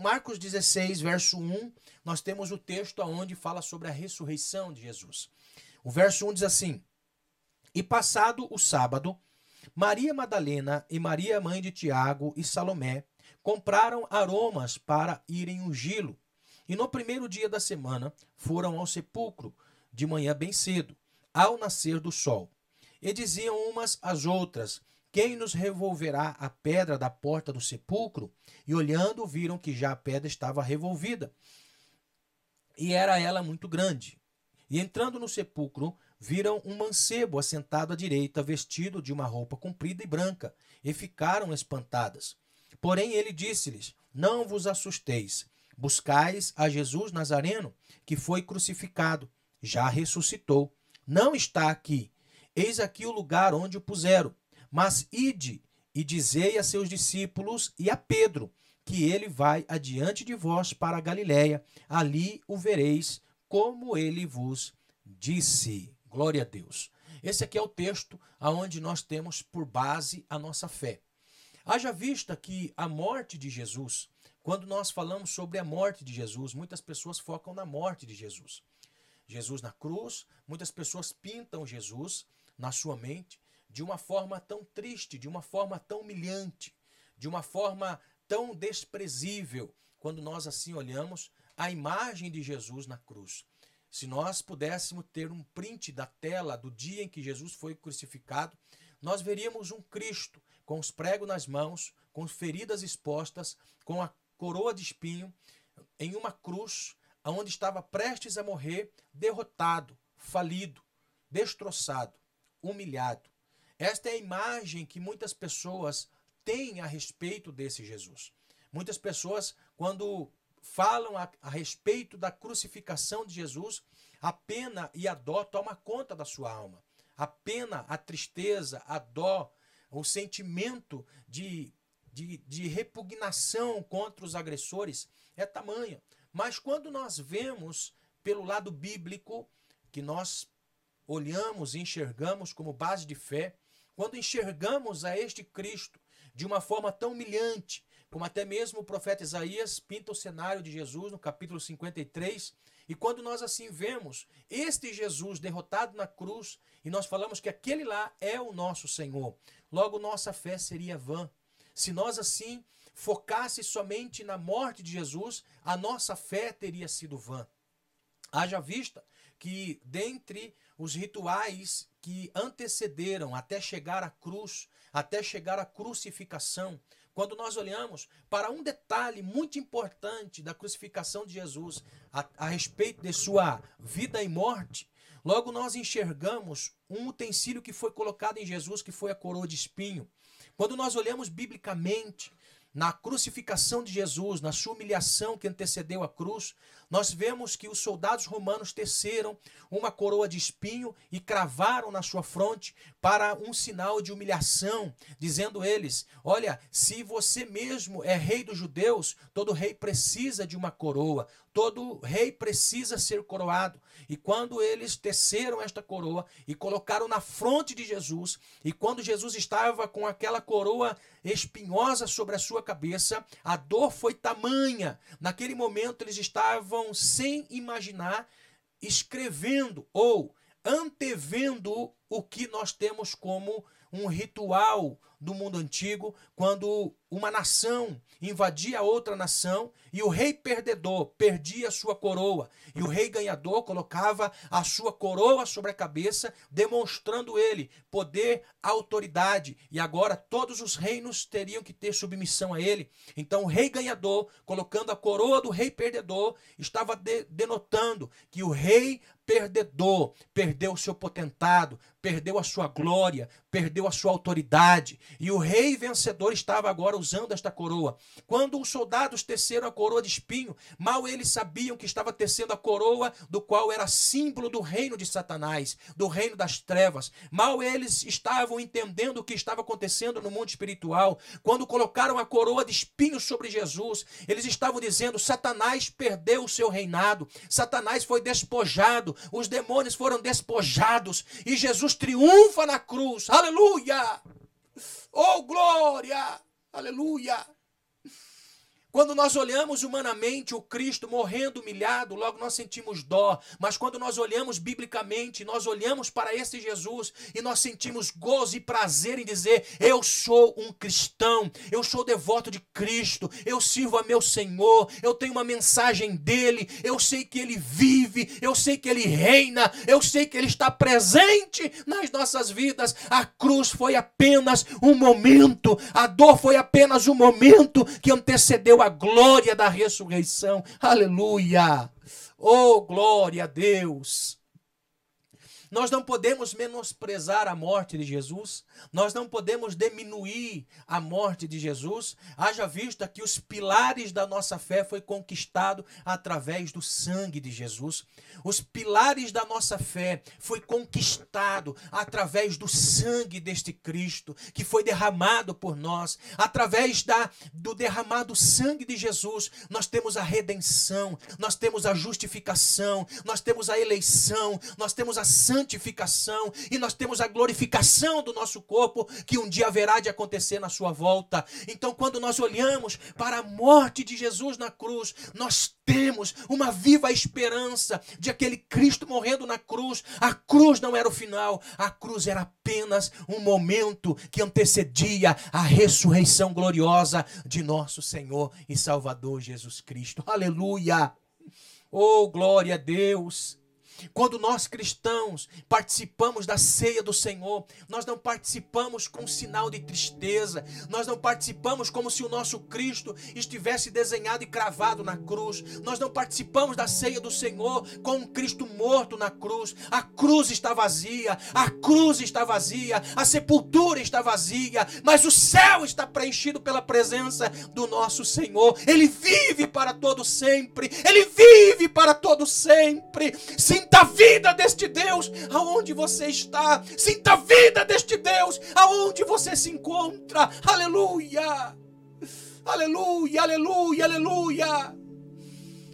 Marcos 16, verso 1, nós temos o texto onde fala sobre a ressurreição de Jesus. O verso 1 diz assim: E passado o sábado, Maria Madalena e Maria, mãe de Tiago e Salomé, compraram aromas para irem ungí-lo. E no primeiro dia da semana foram ao sepulcro, de manhã bem cedo, ao nascer do sol. E diziam umas às outras: Quem nos revolverá a pedra da porta do sepulcro? E olhando, viram que já a pedra estava revolvida. E era ela muito grande. E entrando no sepulcro, viram um mancebo assentado à direita, vestido de uma roupa comprida e branca, e ficaram espantadas. Porém ele disse-lhes: Não vos assusteis. Buscais a Jesus Nazareno, que foi crucificado. Já ressuscitou. Não está aqui. Eis aqui o lugar onde o puseram. Mas ide e dizei a seus discípulos e a Pedro que ele vai adiante de vós para a Galiléia. Ali o vereis, como ele vos disse. Glória a Deus. Esse aqui é o texto aonde nós temos por base a nossa fé. Haja vista que a morte de Jesus, quando nós falamos sobre a morte de Jesus, muitas pessoas focam na morte de Jesus. Jesus na cruz, muitas pessoas pintam Jesus na sua mente de uma forma tão triste, de uma forma tão humilhante, de uma forma tão desprezível, quando nós assim olhamos a imagem de Jesus na cruz. Se nós pudéssemos ter um print da tela do dia em que Jesus foi crucificado, nós veríamos um Cristo com os pregos nas mãos, com feridas expostas, com a coroa de espinho, em uma cruz, onde estava prestes a morrer, derrotado, falido, destroçado, humilhado. Esta é a imagem que muitas pessoas têm a respeito desse Jesus. Muitas pessoas, quando falam a, a respeito da crucificação de Jesus, a pena e a dó toma conta da sua alma. A pena, a tristeza, a dó, o sentimento de, de, de repugnação contra os agressores é tamanha. Mas quando nós vemos pelo lado bíblico, que nós olhamos e enxergamos como base de fé, quando enxergamos a este Cristo de uma forma tão humilhante, como até mesmo o profeta Isaías pinta o cenário de Jesus no capítulo 53. E quando nós assim vemos este Jesus derrotado na cruz, e nós falamos que aquele lá é o nosso Senhor, logo nossa fé seria vã. Se nós assim focasse somente na morte de Jesus, a nossa fé teria sido vã. Haja vista que dentre os rituais que antecederam até chegar à cruz, até chegar à crucificação, quando nós olhamos para um detalhe muito importante da crucificação de Jesus a, a respeito de sua vida e morte, logo nós enxergamos um utensílio que foi colocado em Jesus, que foi a coroa de espinho. Quando nós olhamos biblicamente na crucificação de Jesus, na sua humilhação que antecedeu a cruz, nós vemos que os soldados romanos teceram uma coroa de espinho e cravaram na sua fronte para um sinal de humilhação, dizendo eles: Olha, se você mesmo é rei dos judeus, todo rei precisa de uma coroa, todo rei precisa ser coroado. E quando eles teceram esta coroa e colocaram na fronte de Jesus, e quando Jesus estava com aquela coroa espinhosa sobre a sua cabeça, a dor foi tamanha. Naquele momento eles estavam sem imaginar escrevendo ou antevendo o que nós temos como um ritual do mundo antigo, quando uma nação invadia outra nação e o rei perdedor perdia sua coroa e o rei ganhador colocava a sua coroa sobre a cabeça, demonstrando ele poder, autoridade, e agora todos os reinos teriam que ter submissão a ele. Então o rei ganhador, colocando a coroa do rei perdedor, estava de denotando que o rei perdedor perdeu seu potentado, perdeu a sua glória, perdeu a sua autoridade, e o rei vencedor estava agora usando esta coroa. Quando os soldados teceram a coroa de espinho, mal eles sabiam que estava tecendo a coroa do qual era símbolo do reino de Satanás, do reino das trevas. Mal eles estavam entendendo o que estava acontecendo no mundo espiritual. Quando colocaram a coroa de espinho sobre Jesus, eles estavam dizendo: Satanás perdeu o seu reinado, Satanás foi despojado, os demônios foram despojados e Jesus triunfa na cruz. Aleluia! Oh, glória! Aleluia! Quando nós olhamos humanamente o Cristo morrendo humilhado, logo nós sentimos dó. Mas quando nós olhamos biblicamente, nós olhamos para esse Jesus e nós sentimos gozo e prazer em dizer: Eu sou um cristão, eu sou devoto de Cristo, eu sirvo a meu Senhor, eu tenho uma mensagem dele, eu sei que ele vive, eu sei que ele reina, eu sei que ele está presente nas nossas vidas. A cruz foi apenas um momento, a dor foi apenas um momento que antecedeu a glória da ressurreição. Aleluia! Oh, glória a Deus! Nós não podemos menosprezar a morte de Jesus, nós não podemos diminuir a morte de Jesus, haja vista que os pilares da nossa fé foi conquistado através do sangue de Jesus. Os pilares da nossa fé foi conquistado através do sangue deste Cristo que foi derramado por nós. Através da do derramado sangue de Jesus, nós temos a redenção, nós temos a justificação, nós temos a eleição, nós temos a santificação e nós temos a glorificação do nosso corpo que um dia haverá de acontecer na sua volta. Então, quando nós olhamos para a morte de Jesus na cruz, nós temos uma viva esperança de aquele Cristo morrendo na cruz. A cruz não era o final, a cruz era apenas um momento que antecedia a ressurreição gloriosa de nosso Senhor e Salvador Jesus Cristo. Aleluia! Oh, glória a Deus! Quando nós cristãos participamos da ceia do Senhor, nós não participamos com sinal de tristeza, nós não participamos como se o nosso Cristo estivesse desenhado e cravado na cruz, nós não participamos da ceia do Senhor com um Cristo morto na cruz. A cruz está vazia, a cruz está vazia, a sepultura está vazia, mas o céu está preenchido pela presença do nosso Senhor. Ele vive para todo sempre, ele vive para todo sempre. Sim, Sinta a vida deste Deus aonde você está. Sinta a vida deste Deus aonde você se encontra. Aleluia! Aleluia, aleluia, aleluia.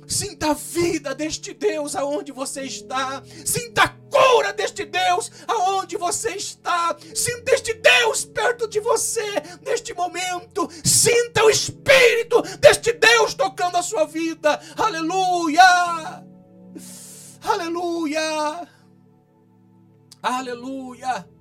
Sinta a vida deste Deus aonde você está. Sinta a cura deste Deus aonde você está. Sinta este Deus perto de você neste momento. Sinta o Espírito deste Deus tocando a sua vida. Aleluia. Aleluia! Aleluia!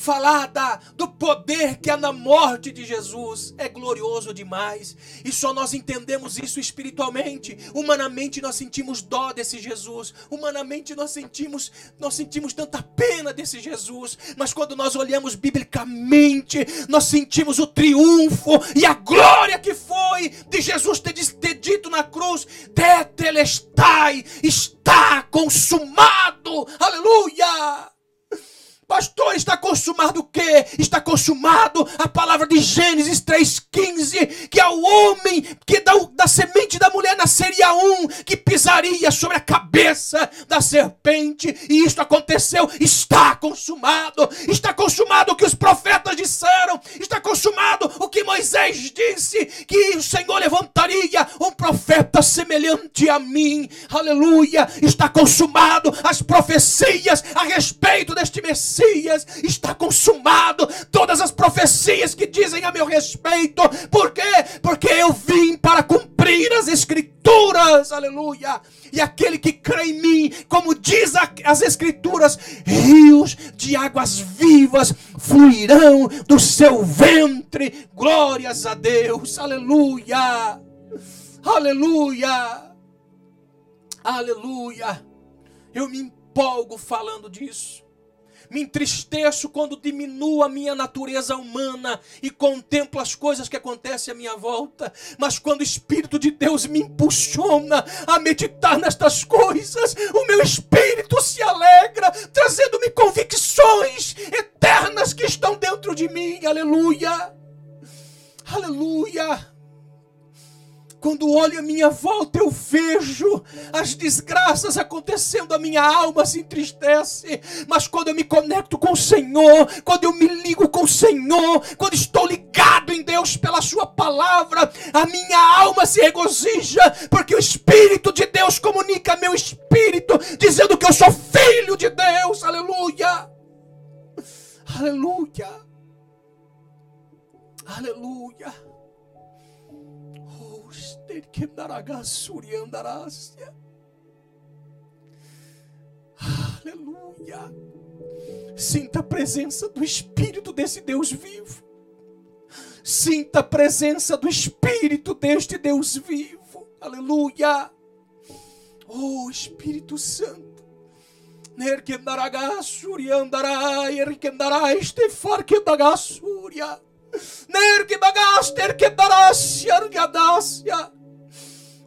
Falada do poder que há na morte de Jesus é glorioso demais. E só nós entendemos isso espiritualmente. Humanamente nós sentimos dó desse Jesus. Humanamente nós sentimos, nós sentimos tanta pena desse Jesus. Mas quando nós olhamos biblicamente, nós sentimos o triunfo e a glória que foi de Jesus ter, ter dito na cruz: Tetelestai, está consumado. Aleluia! Pastor, está consumado o quê? Está consumado a palavra de Gênesis 3,15, que ao homem que da, da semente da mulher nasceria um que pisaria sobre a cabeça da serpente. E isto aconteceu. Está consumado. Está consumado o que os profetas disseram. Está consumado o que Moisés disse: que o Senhor levantaria um profeta semelhante a mim. Aleluia. Está consumado as profecias a respeito deste Messias profecias, está consumado todas as profecias que dizem a meu respeito. Por quê? Porque eu vim para cumprir as escrituras. Aleluia. E aquele que crê em mim, como diz as escrituras, rios de águas vivas fluirão do seu ventre. Glórias a Deus. Aleluia. Aleluia. Aleluia. Eu me empolgo falando disso. Me entristeço quando diminuo a minha natureza humana e contemplo as coisas que acontecem à minha volta. Mas quando o Espírito de Deus me impulsiona a meditar nestas coisas, o meu espírito se alegra, trazendo-me convicções eternas que estão dentro de mim. Aleluia! Aleluia! Quando olho à minha volta, eu vejo as desgraças acontecendo, a minha alma se entristece. Mas quando eu me conecto com o Senhor, quando eu me ligo com o Senhor, quando estou ligado em Deus pela Sua palavra, a minha alma se regozija, porque o Espírito de Deus comunica meu espírito, dizendo que eu sou filho de Deus. Aleluia! Aleluia! Aleluia! Que. Aleluia. Sinta a presença do Espírito desse Deus vivo. Sinta a presença do Espírito deste Deus vivo. Aleluia. Oh Espírito Santo. Nerkendaragassuri andarai, erkendarai, estefarkendagassuria. Nerkedagaster, kedarassia, argadassia.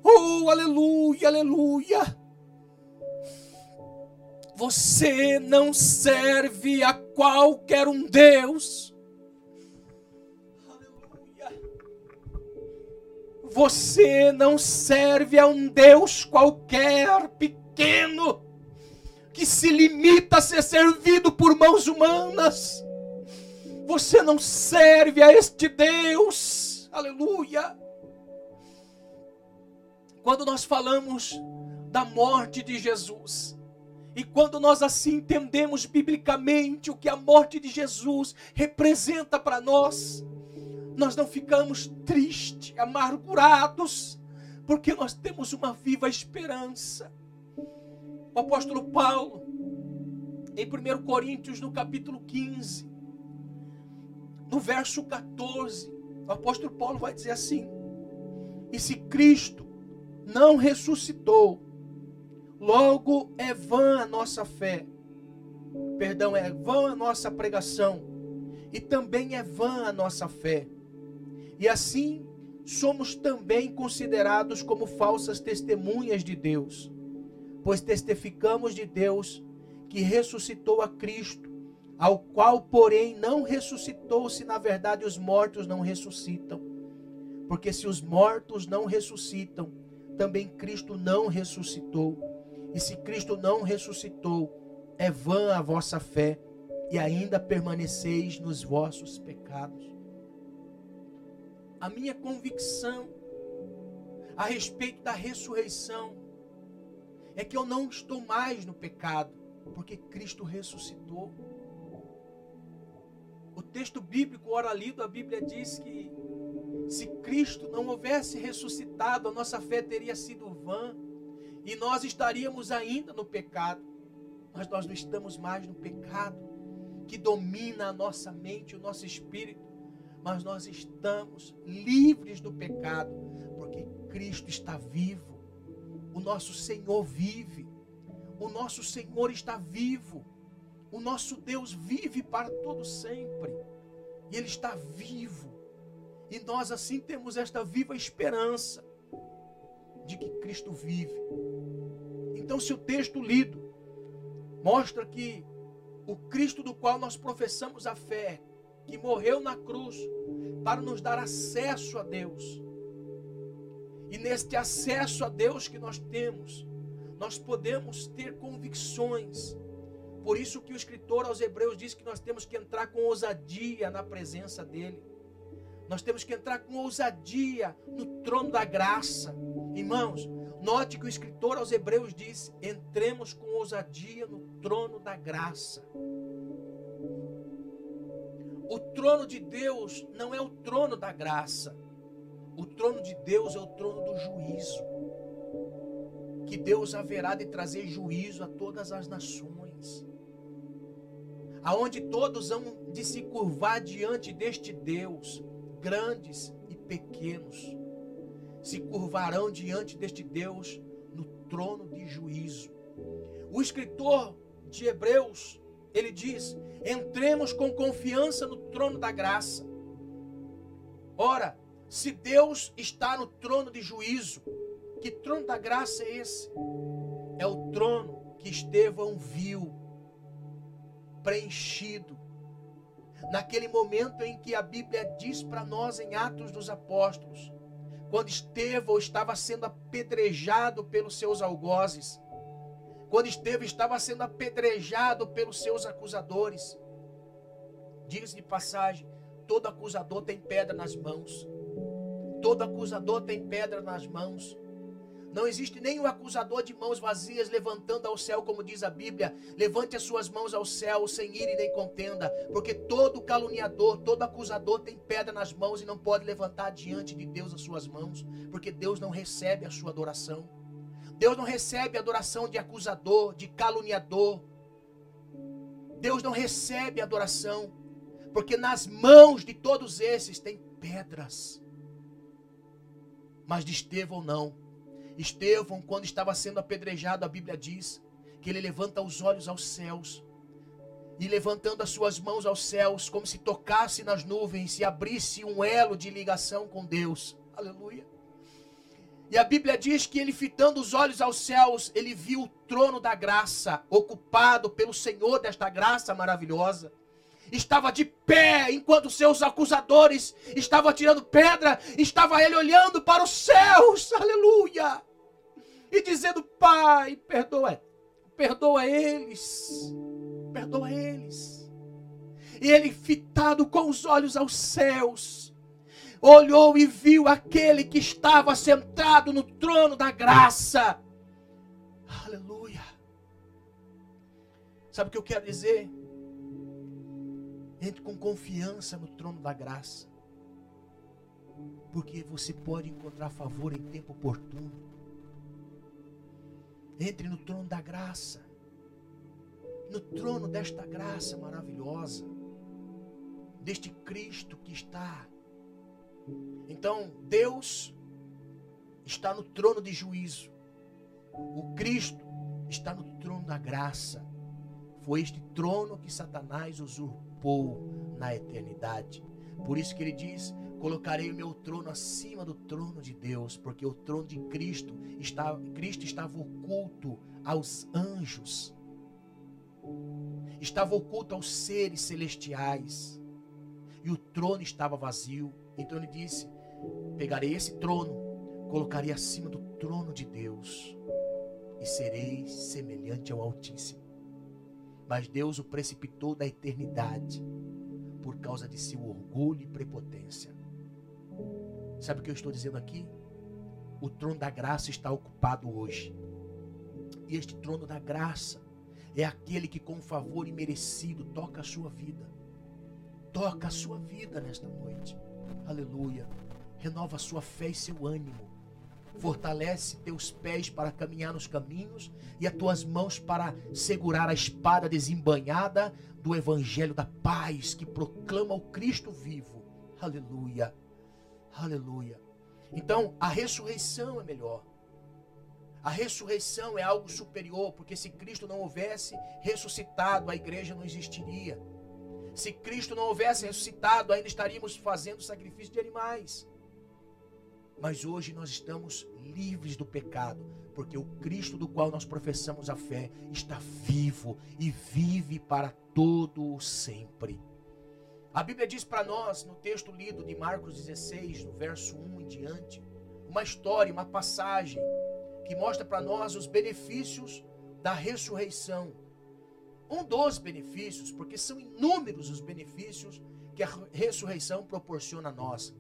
Oh, aleluia, aleluia. Você não serve a qualquer um Deus. Aleluia. Você não serve a um Deus qualquer, pequeno, que se limita a ser servido por mãos humanas. Você não serve a este Deus. Aleluia. Quando nós falamos da morte de Jesus, e quando nós assim entendemos biblicamente o que a morte de Jesus representa para nós, nós não ficamos tristes, amargurados, porque nós temos uma viva esperança. O apóstolo Paulo, em 1 Coríntios, no capítulo 15, no verso 14, o apóstolo Paulo vai dizer assim: E se Cristo não ressuscitou, Logo é vã a nossa fé, perdão, é vã a nossa pregação, e também é vã a nossa fé. E assim somos também considerados como falsas testemunhas de Deus, pois testificamos de Deus que ressuscitou a Cristo, ao qual, porém, não ressuscitou, se na verdade os mortos não ressuscitam. Porque se os mortos não ressuscitam, também Cristo não ressuscitou. E se Cristo não ressuscitou, é vã a vossa fé e ainda permaneceis nos vossos pecados. A minha convicção a respeito da ressurreição é que eu não estou mais no pecado, porque Cristo ressuscitou. O texto bíblico, ora lido, a Bíblia diz que se Cristo não houvesse ressuscitado, a nossa fé teria sido vã e nós estaríamos ainda no pecado, mas nós não estamos mais no pecado que domina a nossa mente, o nosso espírito, mas nós estamos livres do pecado, porque Cristo está vivo, o nosso Senhor vive, o nosso Senhor está vivo, o nosso Deus vive para todo sempre, e Ele está vivo, e nós assim temos esta viva esperança de que Cristo vive. Então, se o texto lido mostra que o Cristo do qual nós professamos a fé, que morreu na cruz para nos dar acesso a Deus, e neste acesso a Deus que nós temos, nós podemos ter convicções. Por isso que o escritor aos Hebreus diz que nós temos que entrar com ousadia na presença dele. Nós temos que entrar com ousadia no trono da graça. Irmãos, note que o escritor aos Hebreus diz: entremos com ousadia no trono da graça. O trono de Deus não é o trono da graça. O trono de Deus é o trono do juízo. Que Deus haverá de trazer juízo a todas as nações. Aonde todos vão de se curvar diante deste Deus, grandes e pequenos se curvarão diante deste Deus no trono de juízo. O escritor de Hebreus, ele diz: entremos com confiança no trono da graça. Ora, se Deus está no trono de juízo, que trono da graça é esse? É o trono que Estevão viu preenchido. Naquele momento em que a Bíblia diz para nós em Atos dos Apóstolos quando Estevão estava sendo apedrejado pelos seus algozes, quando Estevão estava sendo apedrejado pelos seus acusadores. Diz de passagem: todo acusador tem pedra nas mãos. Todo acusador tem pedra nas mãos. Não existe nenhum acusador de mãos vazias levantando ao céu, como diz a Bíblia. Levante as suas mãos ao céu, sem ira e nem contenda, porque todo caluniador, todo acusador tem pedra nas mãos e não pode levantar diante de Deus as suas mãos, porque Deus não recebe a sua adoração. Deus não recebe a adoração de acusador, de caluniador. Deus não recebe a adoração, porque nas mãos de todos esses tem pedras. Mas de Estevão não Estevão, quando estava sendo apedrejado, a Bíblia diz que ele levanta os olhos aos céus e levantando as suas mãos aos céus, como se tocasse nas nuvens e abrisse um elo de ligação com Deus. Aleluia. E a Bíblia diz que ele, fitando os olhos aos céus, ele viu o trono da graça ocupado pelo Senhor desta graça maravilhosa. Estava de pé enquanto seus acusadores estavam tirando pedra, estava ele olhando para os céus. Aleluia e dizendo: Pai, perdoa, perdoa eles, perdoa eles. E ele, fitado com os olhos aos céus, olhou e viu aquele que estava sentado no trono da graça. Aleluia. Sabe o que eu quero dizer? Entre com confiança no trono da graça. Porque você pode encontrar favor em tempo oportuno. Entre no trono da graça. No trono desta graça maravilhosa. Deste Cristo que está. Então, Deus está no trono de juízo. O Cristo está no trono da graça. Foi este trono que Satanás usurpou na eternidade. Por isso que ele diz: Colocarei o meu trono acima do trono de Deus, porque o trono de Cristo estava, Cristo estava oculto aos anjos, estava oculto aos seres celestiais, e o trono estava vazio. Então ele disse: Pegarei esse trono, colocarei acima do trono de Deus, e serei semelhante ao Altíssimo. Mas Deus o precipitou da eternidade por causa de seu orgulho e prepotência. Sabe o que eu estou dizendo aqui? O trono da graça está ocupado hoje. E este trono da graça é aquele que, com favor imerecido, toca a sua vida. Toca a sua vida nesta noite. Aleluia. Renova a sua fé e seu ânimo. Fortalece teus pés para caminhar nos caminhos e as tuas mãos para segurar a espada desembanhada do evangelho da paz que proclama o Cristo vivo. Aleluia. Aleluia. Então, a ressurreição é melhor. A ressurreição é algo superior, porque se Cristo não houvesse ressuscitado, a igreja não existiria. Se Cristo não houvesse ressuscitado, ainda estaríamos fazendo sacrifício de animais. Mas hoje nós estamos livres do pecado, porque o Cristo do qual nós professamos a fé está vivo e vive para todo o sempre. A Bíblia diz para nós, no texto lido de Marcos 16, no verso 1 em diante, uma história, uma passagem que mostra para nós os benefícios da ressurreição. Um dos benefícios, porque são inúmeros os benefícios que a ressurreição proporciona a nós.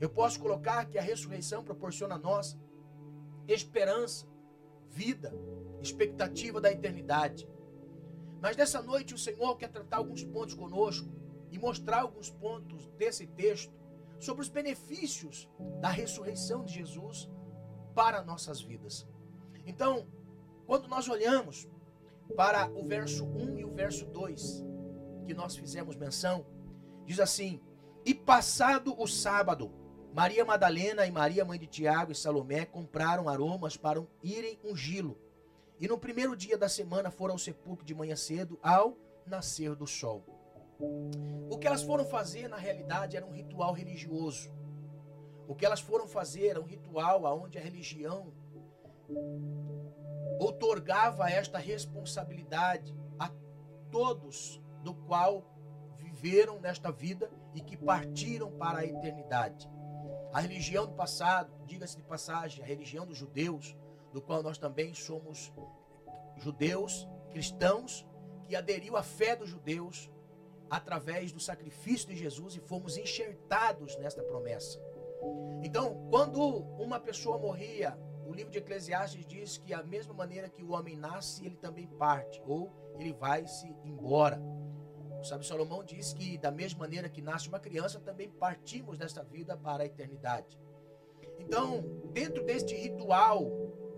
Eu posso colocar que a ressurreição proporciona a nós esperança, vida, expectativa da eternidade. Mas nessa noite o Senhor quer tratar alguns pontos conosco e mostrar alguns pontos desse texto sobre os benefícios da ressurreição de Jesus para nossas vidas. Então, quando nós olhamos para o verso 1 e o verso 2, que nós fizemos menção, diz assim: E passado o sábado, Maria Madalena e Maria, mãe de Tiago e Salomé, compraram aromas para irem ungí-lo. E no primeiro dia da semana foram ao sepulcro de manhã cedo, ao nascer do sol. O que elas foram fazer, na realidade, era um ritual religioso. O que elas foram fazer era um ritual onde a religião outorgava esta responsabilidade a todos do qual viveram nesta vida e que partiram para a eternidade. A religião do passado, diga-se de passagem, a religião dos judeus, do qual nós também somos judeus, cristãos, que aderiu à fé dos judeus, através do sacrifício de Jesus e fomos enxertados nesta promessa. Então, quando uma pessoa morria, o livro de Eclesiastes diz que a mesma maneira que o homem nasce, ele também parte, ou ele vai se embora. O sábio Salomão diz que da mesma maneira que nasce uma criança, também partimos desta vida para a eternidade. Então, dentro deste ritual,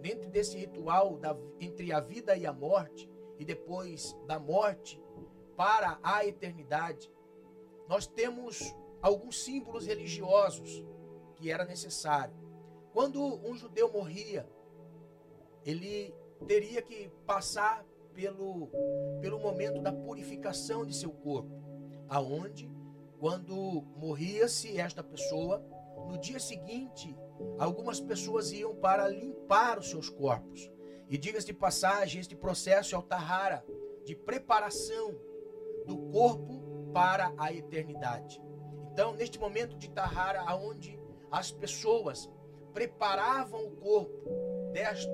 dentro desse ritual da, entre a vida e a morte, e depois da morte para a eternidade, nós temos alguns símbolos religiosos que era necessário. Quando um judeu morria, ele teria que passar pelo, pelo momento da purificação de seu corpo, aonde quando morria-se esta pessoa, no dia seguinte, algumas pessoas iam para limpar os seus corpos. E diga-se de passagem, este processo é o tahara, de preparação do corpo para a eternidade. Então, neste momento de tahara, aonde as pessoas preparavam o corpo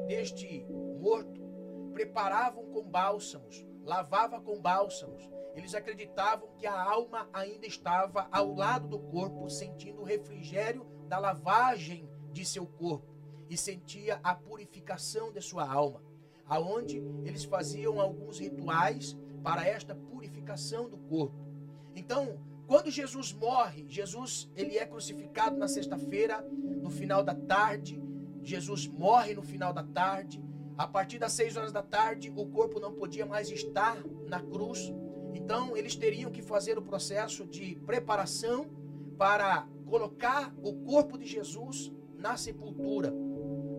deste morto, preparavam com bálsamos, lavavam com bálsamos. Eles acreditavam que a alma ainda estava ao lado do corpo, sentindo o refrigério da lavagem de seu corpo e sentia a purificação de sua alma, aonde eles faziam alguns rituais para esta purificação do corpo. Então, quando Jesus morre, Jesus ele é crucificado na sexta-feira, no final da tarde. Jesus morre no final da tarde. A partir das seis horas da tarde, o corpo não podia mais estar na cruz. Então, eles teriam que fazer o processo de preparação para colocar o corpo de Jesus na sepultura.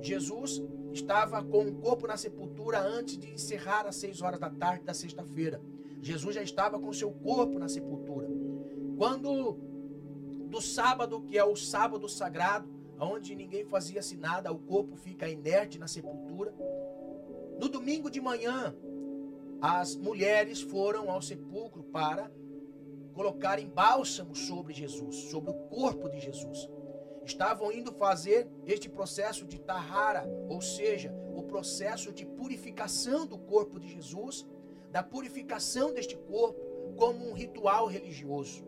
Jesus estava com o corpo na sepultura antes de encerrar às seis horas da tarde da sexta-feira. Jesus já estava com seu corpo na sepultura. Quando do sábado, que é o sábado sagrado, onde ninguém fazia-se nada, o corpo fica inerte na sepultura. No domingo de manhã, as mulheres foram ao sepulcro para colocarem bálsamo sobre Jesus, sobre o corpo de Jesus estavam indo fazer este processo de tahara, ou seja, o processo de purificação do corpo de Jesus, da purificação deste corpo como um ritual religioso.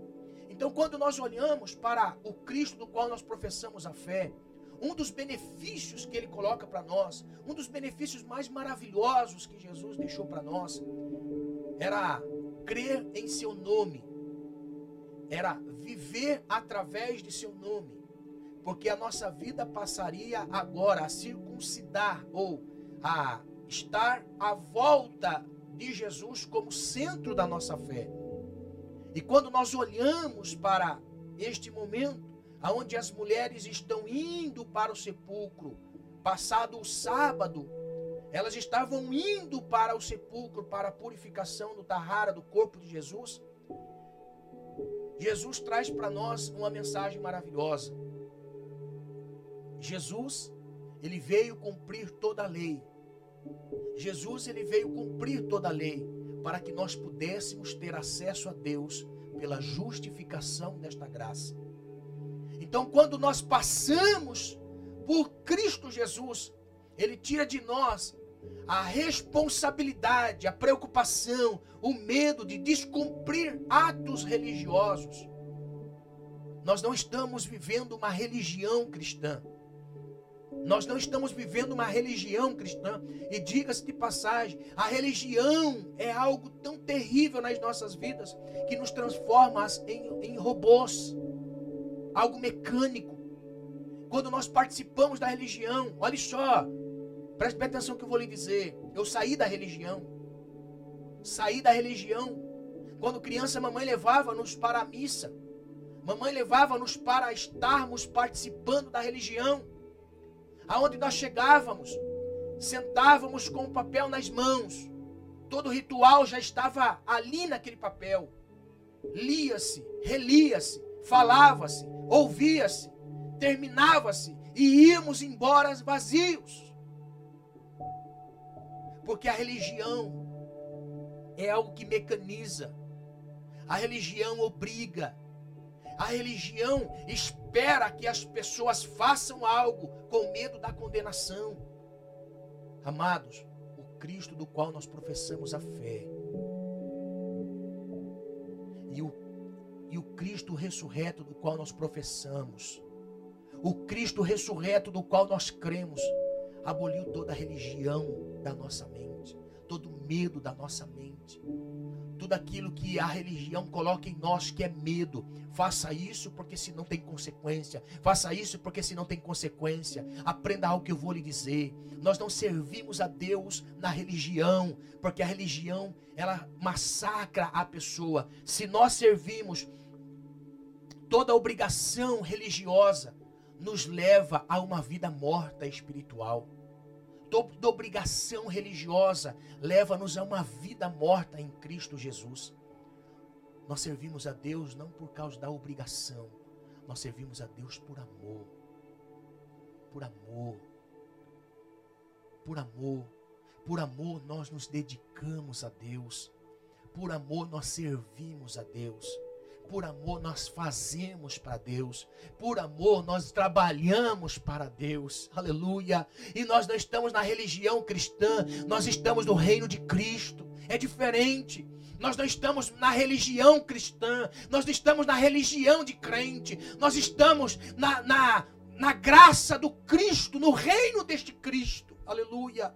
Então, quando nós olhamos para o Cristo do qual nós professamos a fé, um dos benefícios que ele coloca para nós, um dos benefícios mais maravilhosos que Jesus deixou para nós, era crer em seu nome, era viver através de seu nome porque a nossa vida passaria agora a circuncidar ou a estar à volta de Jesus como centro da nossa fé. E quando nós olhamos para este momento, aonde as mulheres estão indo para o sepulcro, passado o sábado, elas estavam indo para o sepulcro para a purificação do tahara do corpo de Jesus. Jesus traz para nós uma mensagem maravilhosa. Jesus, ele veio cumprir toda a lei. Jesus, ele veio cumprir toda a lei para que nós pudéssemos ter acesso a Deus pela justificação desta graça. Então, quando nós passamos por Cristo Jesus, ele tira de nós a responsabilidade, a preocupação, o medo de descumprir atos religiosos. Nós não estamos vivendo uma religião cristã. Nós não estamos vivendo uma religião cristã. E diga-se de passagem, a religião é algo tão terrível nas nossas vidas que nos transforma em, em robôs, algo mecânico. Quando nós participamos da religião, olha só, preste bem atenção que eu vou lhe dizer. Eu saí da religião. Saí da religião. Quando criança, mamãe levava-nos para a missa. Mamãe levava-nos para estarmos participando da religião aonde nós chegávamos, sentávamos com o papel nas mãos. Todo o ritual já estava ali naquele papel. Lia-se, relia-se, falava-se, ouvia-se, terminava-se e íamos embora vazios. Porque a religião é algo que mecaniza. A religião obriga. A religião espera que as pessoas façam algo com medo da condenação. Amados, o Cristo do qual nós professamos a fé e o, e o Cristo ressurreto do qual nós professamos, o Cristo ressurreto do qual nós cremos, aboliu toda a religião da nossa mente, todo medo da nossa mente. Tudo aquilo que a religião coloca em nós que é medo. Faça isso porque senão tem consequência. Faça isso porque senão tem consequência. Aprenda algo que eu vou lhe dizer. Nós não servimos a Deus na religião, porque a religião ela massacra a pessoa. Se nós servimos toda obrigação religiosa nos leva a uma vida morta espiritual. Toda obrigação religiosa leva-nos a uma vida morta em Cristo Jesus. Nós servimos a Deus não por causa da obrigação, nós servimos a Deus por amor. Por amor. Por amor. Por amor nós nos dedicamos a Deus. Por amor nós servimos a Deus. Por amor nós fazemos para Deus. Por amor nós trabalhamos para Deus. Aleluia. E nós não estamos na religião cristã, nós estamos no reino de Cristo. É diferente. Nós não estamos na religião cristã, nós não estamos na religião de crente, nós estamos na, na, na graça do Cristo, no reino deste Cristo. Aleluia.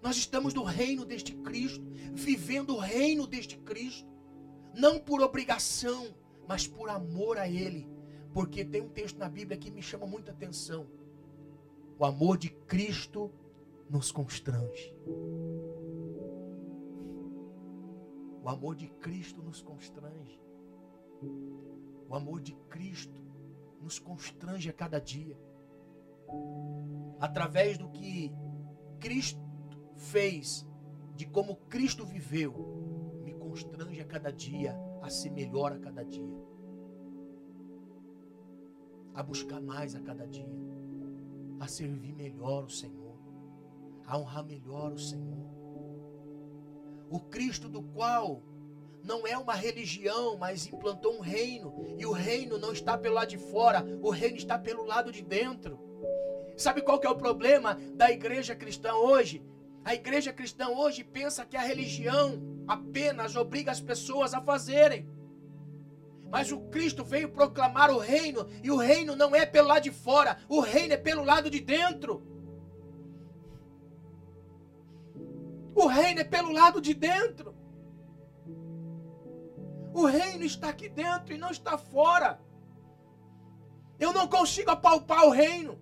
Nós estamos no reino deste Cristo, vivendo o reino deste Cristo não por obrigação, mas por amor a Ele. Porque tem um texto na Bíblia que me chama muita atenção. O amor de Cristo nos constrange. O amor de Cristo nos constrange. O amor de Cristo nos constrange a cada dia. Através do que Cristo fez, de como Cristo viveu, constrange a cada dia a ser melhor a cada dia, a buscar mais a cada dia, a servir melhor o Senhor, a honrar melhor o Senhor. O Cristo do qual não é uma religião, mas implantou um reino, e o reino não está pelo lado de fora, o reino está pelo lado de dentro. Sabe qual que é o problema da igreja cristã hoje? A igreja cristã hoje pensa que a religião apenas obriga as pessoas a fazerem. Mas o Cristo veio proclamar o reino, e o reino não é pelo lado de fora, o reino é pelo lado de dentro. O reino é pelo lado de dentro. O reino está aqui dentro e não está fora. Eu não consigo apalpar o reino.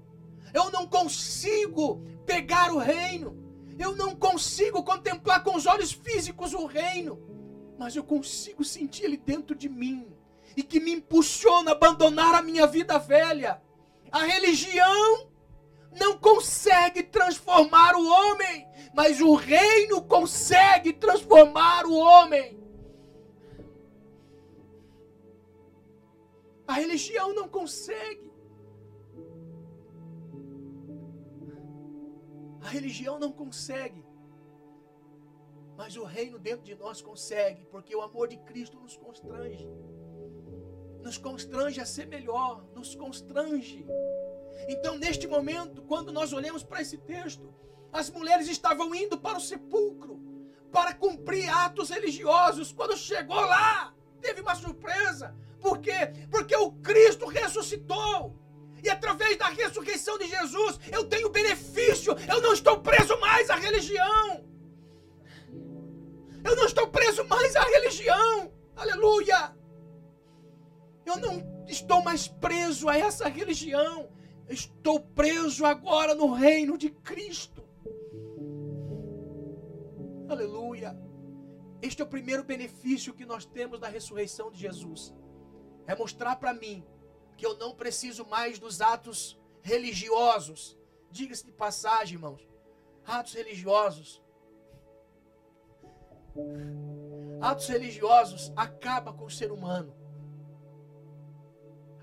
Eu não consigo pegar o reino. Eu não consigo contemplar com os olhos físicos o reino, mas eu consigo sentir ele dentro de mim e que me impulsiona a abandonar a minha vida velha. A religião não consegue transformar o homem, mas o reino consegue transformar o homem. A religião não consegue. A religião não consegue. Mas o reino dentro de nós consegue, porque o amor de Cristo nos constrange. Nos constrange a ser melhor, nos constrange. Então, neste momento, quando nós olhamos para esse texto, as mulheres estavam indo para o sepulcro para cumprir atos religiosos. Quando chegou lá, teve uma surpresa. Por quê? Porque o Cristo ressuscitou. Através da ressurreição de Jesus, eu tenho benefício. Eu não estou preso mais à religião. Eu não estou preso mais à religião. Aleluia. Eu não estou mais preso a essa religião. Estou preso agora no reino de Cristo. Aleluia. Este é o primeiro benefício que nós temos da ressurreição de Jesus. É mostrar para mim que eu não preciso mais dos atos religiosos. Diga-se de passagem, irmãos. Atos religiosos. Atos religiosos acaba com o ser humano.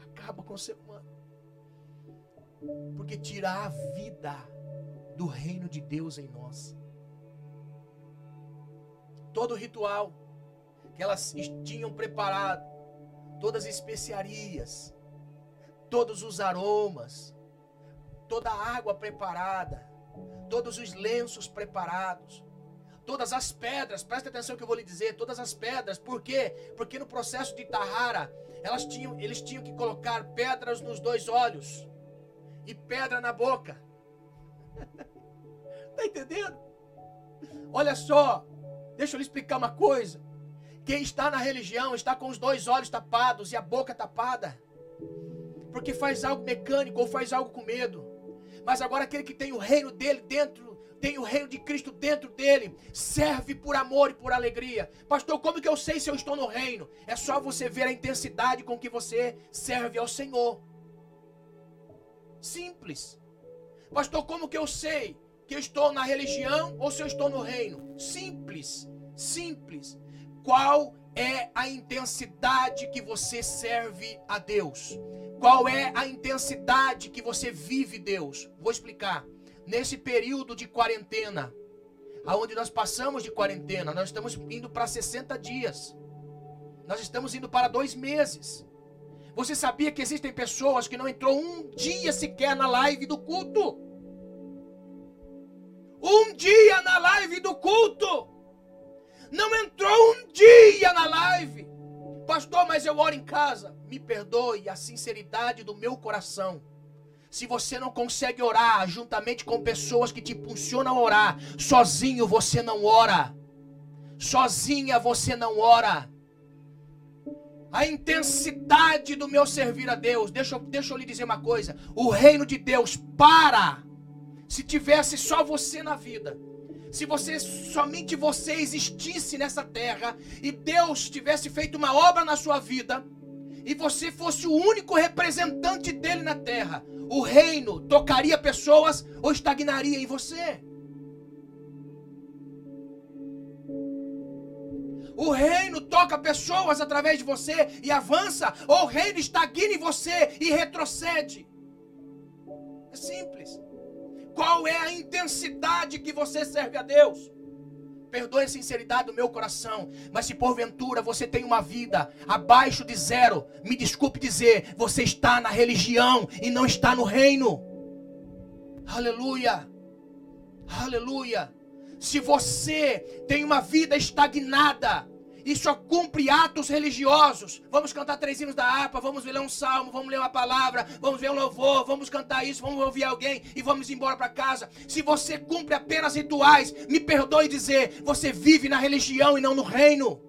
Acaba com o ser humano. Porque tira a vida do reino de Deus em nós. Todo ritual que elas tinham preparado, todas as especiarias, todos os aromas, toda a água preparada, todos os lenços preparados, todas as pedras, presta atenção que eu vou lhe dizer, todas as pedras, por quê? Porque no processo de Tahara, elas tinham, eles tinham que colocar pedras nos dois olhos e pedra na boca. Está entendendo? Olha só, deixa eu lhe explicar uma coisa. Quem está na religião está com os dois olhos tapados e a boca tapada. Porque faz algo mecânico ou faz algo com medo. Mas agora aquele que tem o reino dele dentro, tem o reino de Cristo dentro dele, serve por amor e por alegria. Pastor, como que eu sei se eu estou no reino? É só você ver a intensidade com que você serve ao Senhor. Simples. Pastor, como que eu sei que eu estou na religião ou se eu estou no reino? Simples. Simples. Qual é a intensidade que você serve a Deus? Qual é a intensidade que você vive Deus? Vou explicar. Nesse período de quarentena, aonde nós passamos de quarentena, nós estamos indo para 60 dias. Nós estamos indo para dois meses. Você sabia que existem pessoas que não entrou um dia sequer na live do culto? Um dia na live do culto. Não entrou um dia na live. Pastor, mas eu oro em casa. Me perdoe a sinceridade do meu coração. Se você não consegue orar juntamente com pessoas que te impulsionam a orar, sozinho você não ora. Sozinha você não ora. A intensidade do meu servir a Deus. Deixa, deixa eu lhe dizer uma coisa. O reino de Deus para. Se tivesse só você na vida se você somente você existisse nessa terra e Deus tivesse feito uma obra na sua vida e você fosse o único representante dele na terra, o reino tocaria pessoas ou estagnaria em você? O reino toca pessoas através de você e avança, ou o reino estagna em você e retrocede. É simples. Qual é a intensidade que você serve a Deus? Perdoe a sinceridade do meu coração, mas se porventura você tem uma vida abaixo de zero, me desculpe dizer, você está na religião e não está no reino. Aleluia, aleluia. Se você tem uma vida estagnada, e só cumpre atos religiosos. Vamos cantar três hinos da harpa, vamos ler um salmo, vamos ler uma palavra, vamos ver um louvor, vamos cantar isso, vamos ouvir alguém e vamos embora para casa. Se você cumpre apenas rituais, me perdoe dizer, você vive na religião e não no reino.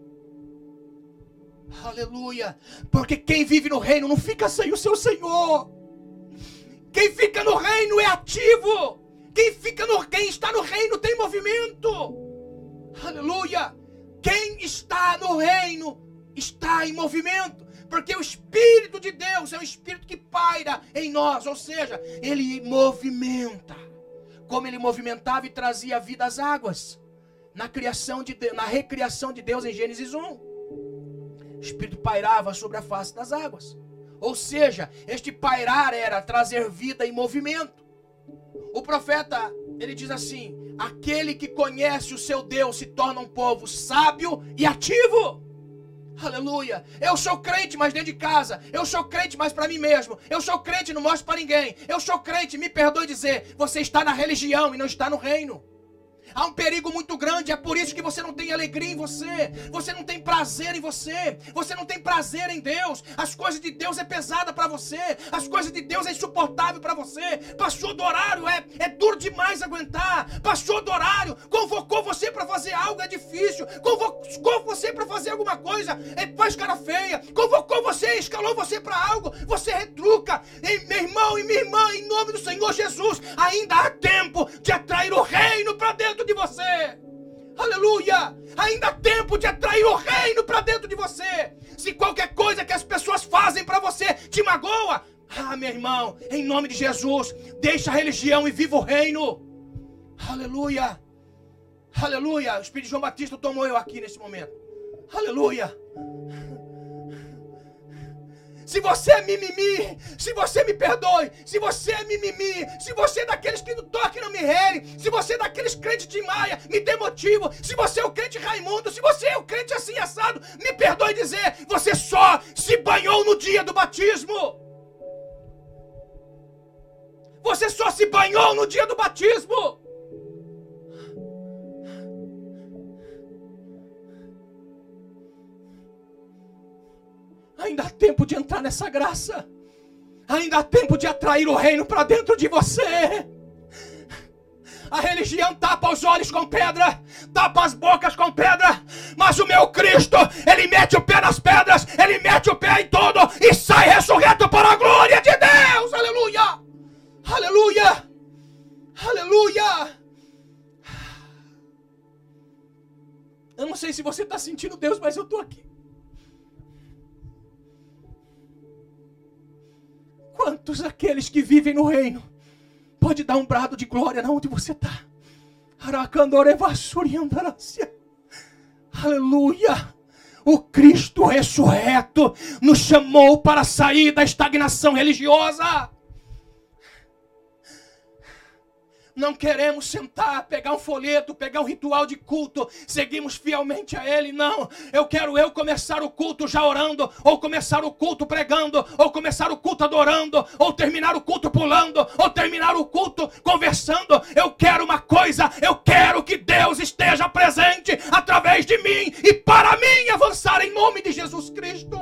Aleluia. Porque quem vive no reino não fica sem o seu Senhor. Quem fica no reino é ativo. Quem fica no quem está no reino tem movimento. Aleluia. Quem está no reino está em movimento, porque o Espírito de Deus é um Espírito que paira em nós, ou seja, ele movimenta, como ele movimentava e trazia vida às águas, na criação de Deus, na recriação de Deus em Gênesis 1. O Espírito pairava sobre a face das águas. Ou seja, este pairar era trazer vida em movimento. O profeta, ele diz assim: Aquele que conhece o seu Deus se torna um povo sábio e ativo. Aleluia. Eu sou crente, mas dentro de casa. Eu sou crente, mas para mim mesmo. Eu sou crente, não mostro para ninguém. Eu sou crente, me perdoe dizer. Você está na religião e não está no reino. Há um perigo muito grande, é por isso que você não tem alegria em você, você não tem prazer em você, você não tem prazer em Deus. As coisas de Deus é pesada para você, as coisas de Deus é insuportável para você. Passou do horário, é, é duro demais aguentar. Passou do horário, convocou você para fazer algo, é difícil. Convocou você para fazer alguma coisa, é, faz cara feia. Convocou você, escalou você para algo, você retruca. E, meu irmão e minha irmã, em nome do Senhor Jesus, ainda há tempo de atrair o reino para dentro dentro de você. Aleluia! Ainda há tempo de atrair o reino para dentro de você. Se qualquer coisa que as pessoas fazem para você te magoa, ah, meu irmão, em nome de Jesus, deixa a religião e viva o reino. Aleluia! Aleluia! O Espírito de João Batista tomou eu aqui nesse momento. Aleluia! Se você é mimimi, se você me perdoe, se você é mimimi, se você é daqueles que não toca e não me rere, se você é daqueles crentes de Maia, me dê motivo, se você é o crente Raimundo, se você é o crente assim assado, me perdoe dizer, você só se banhou no dia do batismo. Você só se banhou no dia do batismo. Ainda há tempo de entrar nessa graça. Ainda há tempo de atrair o reino para dentro de você. A religião tapa os olhos com pedra, tapa as bocas com pedra, mas o meu Cristo, ele mete o pé nas pedras, ele mete o pé em tudo e sai ressurreto para a glória de Deus. Aleluia! Aleluia! Aleluia! Eu não sei se você está sentindo Deus, mas eu estou aqui. Quantos aqueles que vivem no reino pode dar um brado de glória na onde você está? Aleluia! O Cristo ressurreto nos chamou para sair da estagnação religiosa. Não queremos sentar, pegar um folheto, pegar um ritual de culto, seguimos fielmente a Ele. Não, eu quero eu começar o culto já orando, ou começar o culto pregando, ou começar o culto adorando, ou terminar o culto pulando, ou terminar o culto conversando. Eu quero uma coisa, eu quero que Deus esteja presente através de mim e para mim avançar em nome de Jesus Cristo.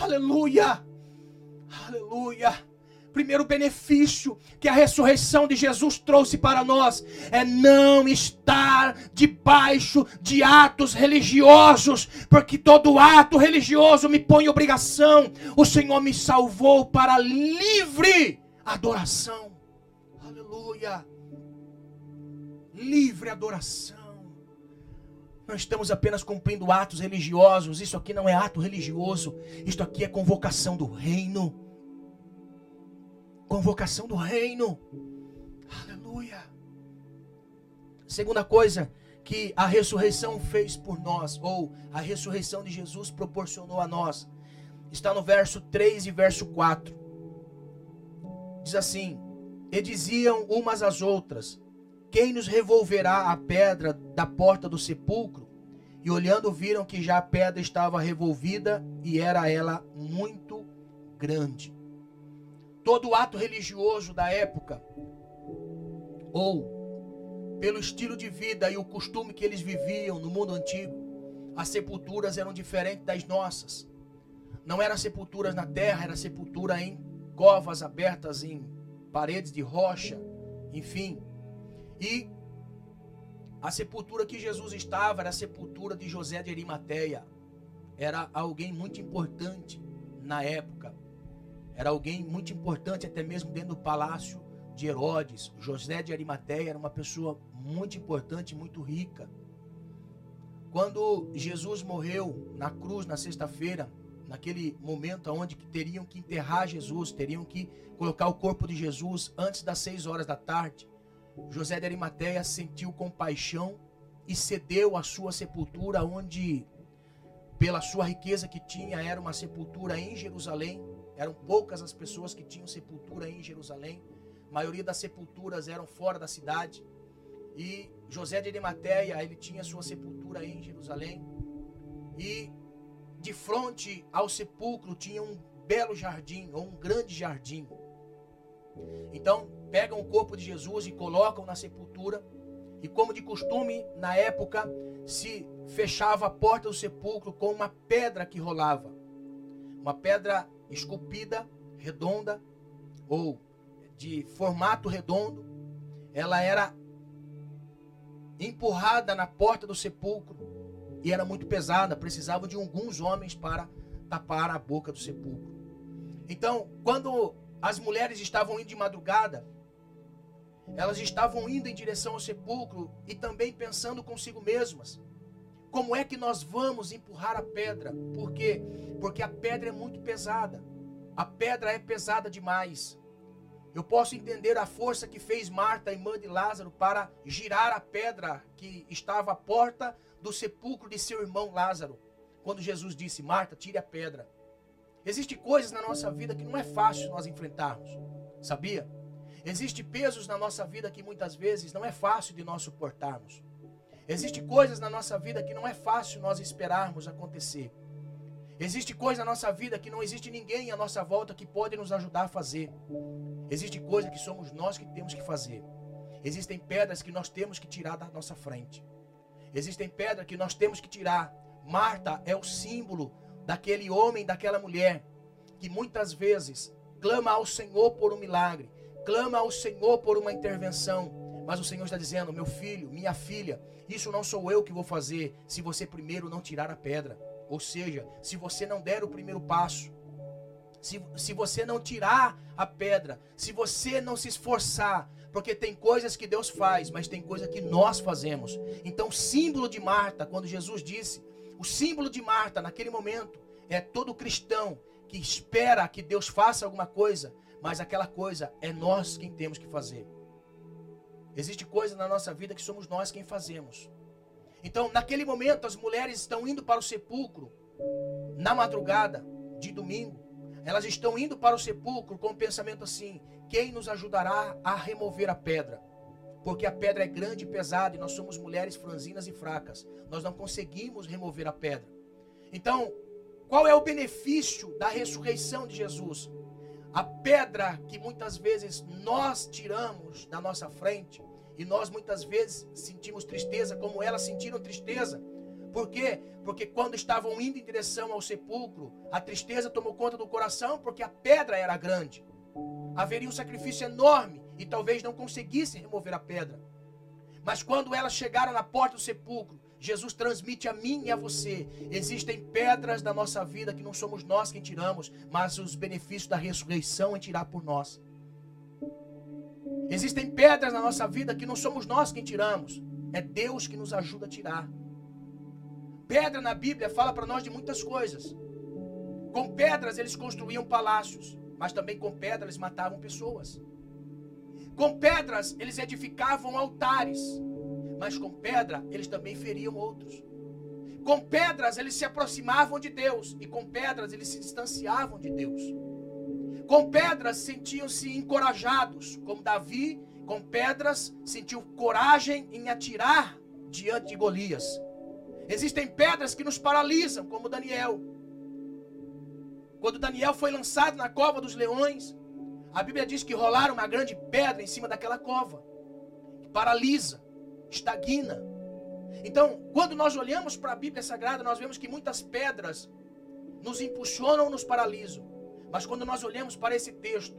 Aleluia, aleluia primeiro benefício que a ressurreição de Jesus trouxe para nós é não estar debaixo de atos religiosos, porque todo ato religioso me põe obrigação. O Senhor me salvou para livre adoração. Aleluia. Livre adoração. Não estamos apenas cumprindo atos religiosos. Isso aqui não é ato religioso. Isto aqui é convocação do reino convocação do reino. Aleluia. Segunda coisa que a ressurreição fez por nós, ou a ressurreição de Jesus proporcionou a nós, está no verso 3 e verso 4. Diz assim: E diziam umas às outras: Quem nos revolverá a pedra da porta do sepulcro? E olhando, viram que já a pedra estava revolvida e era ela muito grande todo ato religioso da época, ou pelo estilo de vida e o costume que eles viviam no mundo antigo, as sepulturas eram diferentes das nossas. Não eram sepulturas na terra, era sepultura em covas abertas, em paredes de rocha, enfim. E a sepultura que Jesus estava era a sepultura de José de Arimateia. Era alguém muito importante na época. Era alguém muito importante, até mesmo dentro do palácio de Herodes. José de Arimateia era uma pessoa muito importante, muito rica. Quando Jesus morreu na cruz na sexta-feira, naquele momento onde teriam que enterrar Jesus, teriam que colocar o corpo de Jesus antes das seis horas da tarde, José de Arimateia sentiu compaixão e cedeu a sua sepultura, onde, pela sua riqueza que tinha, era uma sepultura em Jerusalém. Eram poucas as pessoas que tinham sepultura em Jerusalém. A maioria das sepulturas eram fora da cidade. E José de Arimateia, ele tinha sua sepultura em Jerusalém. E de frente ao sepulcro tinha um belo jardim, ou um grande jardim. Então, pegam o corpo de Jesus e colocam na sepultura. E como de costume, na época, se fechava a porta do sepulcro com uma pedra que rolava. Uma pedra esculpida, redonda ou de formato redondo. Ela era empurrada na porta do sepulcro e era muito pesada, precisava de alguns homens para tapar a boca do sepulcro. Então, quando as mulheres estavam indo de madrugada, elas estavam indo em direção ao sepulcro e também pensando consigo mesmas: como é que nós vamos empurrar a pedra? Por quê? Porque a pedra é muito pesada. A pedra é pesada demais. Eu posso entender a força que fez Marta, irmã de Lázaro, para girar a pedra que estava à porta do sepulcro de seu irmão Lázaro. Quando Jesus disse: Marta, tire a pedra. Existem coisas na nossa vida que não é fácil nós enfrentarmos. Sabia? Existem pesos na nossa vida que muitas vezes não é fácil de nós suportarmos. Existem coisas na nossa vida que não é fácil nós esperarmos acontecer. Existe coisa na nossa vida que não existe ninguém à nossa volta que pode nos ajudar a fazer. Existe coisa que somos nós que temos que fazer. Existem pedras que nós temos que tirar da nossa frente. Existem pedras que nós temos que tirar. Marta é o símbolo daquele homem, daquela mulher que muitas vezes clama ao Senhor por um milagre, clama ao Senhor por uma intervenção, Mas o Senhor está dizendo: meu filho, minha filha, isso não sou eu que vou fazer se você primeiro não tirar a pedra. Ou seja, se você não der o primeiro passo, se, se você não tirar a pedra, se você não se esforçar, porque tem coisas que Deus faz, mas tem coisas que nós fazemos. Então, o símbolo de Marta, quando Jesus disse, o símbolo de Marta naquele momento é todo cristão que espera que Deus faça alguma coisa, mas aquela coisa é nós quem temos que fazer. Existe coisa na nossa vida que somos nós quem fazemos. Então, naquele momento, as mulheres estão indo para o sepulcro na madrugada de domingo. Elas estão indo para o sepulcro com o pensamento assim: quem nos ajudará a remover a pedra? Porque a pedra é grande e pesada e nós somos mulheres franzinas e fracas. Nós não conseguimos remover a pedra. Então, qual é o benefício da ressurreição de Jesus? A pedra que muitas vezes nós tiramos da nossa frente e nós muitas vezes sentimos tristeza, como elas sentiram tristeza. Por quê? Porque quando estavam indo em direção ao sepulcro, a tristeza tomou conta do coração porque a pedra era grande. Haveria um sacrifício enorme e talvez não conseguissem remover a pedra. Mas quando elas chegaram na porta do sepulcro, Jesus transmite a mim e a você. Existem pedras da nossa vida que não somos nós quem tiramos, mas os benefícios da ressurreição em tirar por nós. Existem pedras na nossa vida que não somos nós quem tiramos, é Deus que nos ajuda a tirar. Pedra na Bíblia fala para nós de muitas coisas. Com pedras eles construíam palácios, mas também com pedras eles matavam pessoas. Com pedras eles edificavam altares, mas com pedra eles também feriam outros. Com pedras eles se aproximavam de Deus e com pedras eles se distanciavam de Deus. Com pedras sentiam-se encorajados, como Davi, com pedras sentiu coragem em atirar diante de Golias. Existem pedras que nos paralisam, como Daniel. Quando Daniel foi lançado na cova dos leões, a Bíblia diz que rolaram uma grande pedra em cima daquela cova, que paralisa, estagna. Então, quando nós olhamos para a Bíblia Sagrada, nós vemos que muitas pedras nos impulsionam, nos paralisam. Mas quando nós olhamos para esse texto,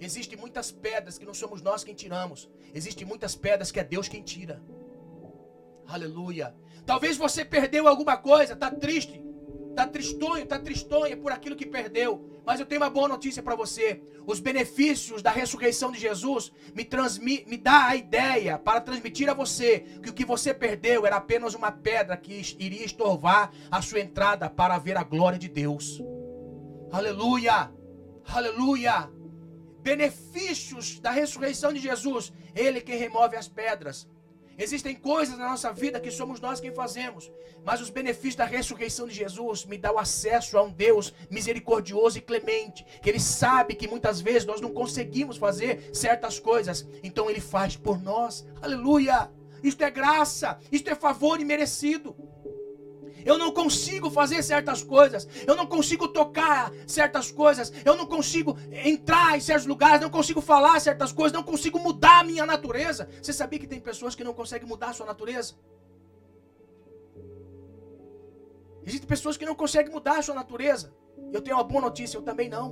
existem muitas pedras que não somos nós quem tiramos. Existem muitas pedras que é Deus quem tira. Aleluia. Talvez você perdeu alguma coisa, está triste, está tristonho, está tristonha por aquilo que perdeu. Mas eu tenho uma boa notícia para você. Os benefícios da ressurreição de Jesus me, transmi, me dá a ideia para transmitir a você que o que você perdeu era apenas uma pedra que iria estorvar a sua entrada para ver a glória de Deus. Aleluia! Aleluia! Benefícios da ressurreição de Jesus. Ele quem remove as pedras. Existem coisas na nossa vida que somos nós quem fazemos, mas os benefícios da ressurreição de Jesus me dá o acesso a um Deus misericordioso e clemente, que ele sabe que muitas vezes nós não conseguimos fazer certas coisas, então ele faz por nós. Aleluia! Isto é graça, isto é favor imerecido. Eu não consigo fazer certas coisas. Eu não consigo tocar certas coisas. Eu não consigo entrar em certos lugares. Não consigo falar certas coisas. Não consigo mudar a minha natureza. Você sabia que tem pessoas que não conseguem mudar a sua natureza? Existem pessoas que não conseguem mudar a sua natureza. Eu tenho uma boa notícia, eu também não.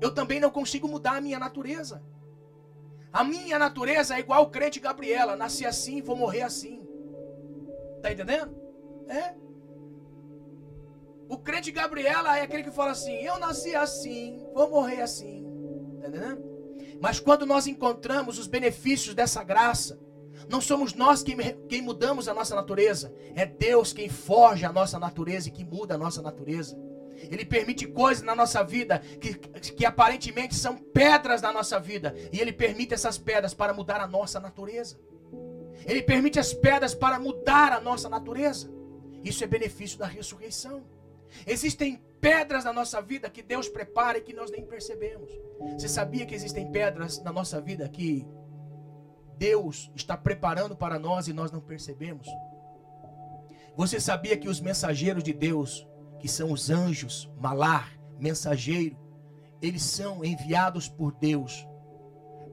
Eu também não consigo mudar a minha natureza. A minha natureza é igual o crente Gabriela. Nasci assim, vou morrer assim. Tá entendendo? É. O crente Gabriela é aquele que fala assim: Eu nasci assim, vou morrer assim. Tá? Mas quando nós encontramos os benefícios dessa graça, não somos nós quem, quem mudamos a nossa natureza, é Deus quem forja a nossa natureza e que muda a nossa natureza. Ele permite coisas na nossa vida que, que aparentemente são pedras na nossa vida, e Ele permite essas pedras para mudar a nossa natureza. Ele permite as pedras para mudar a nossa natureza. Isso é benefício da ressurreição. Existem pedras na nossa vida que Deus prepara e que nós nem percebemos. Você sabia que existem pedras na nossa vida que Deus está preparando para nós e nós não percebemos? Você sabia que os mensageiros de Deus, que são os anjos, malar, mensageiro, eles são enviados por Deus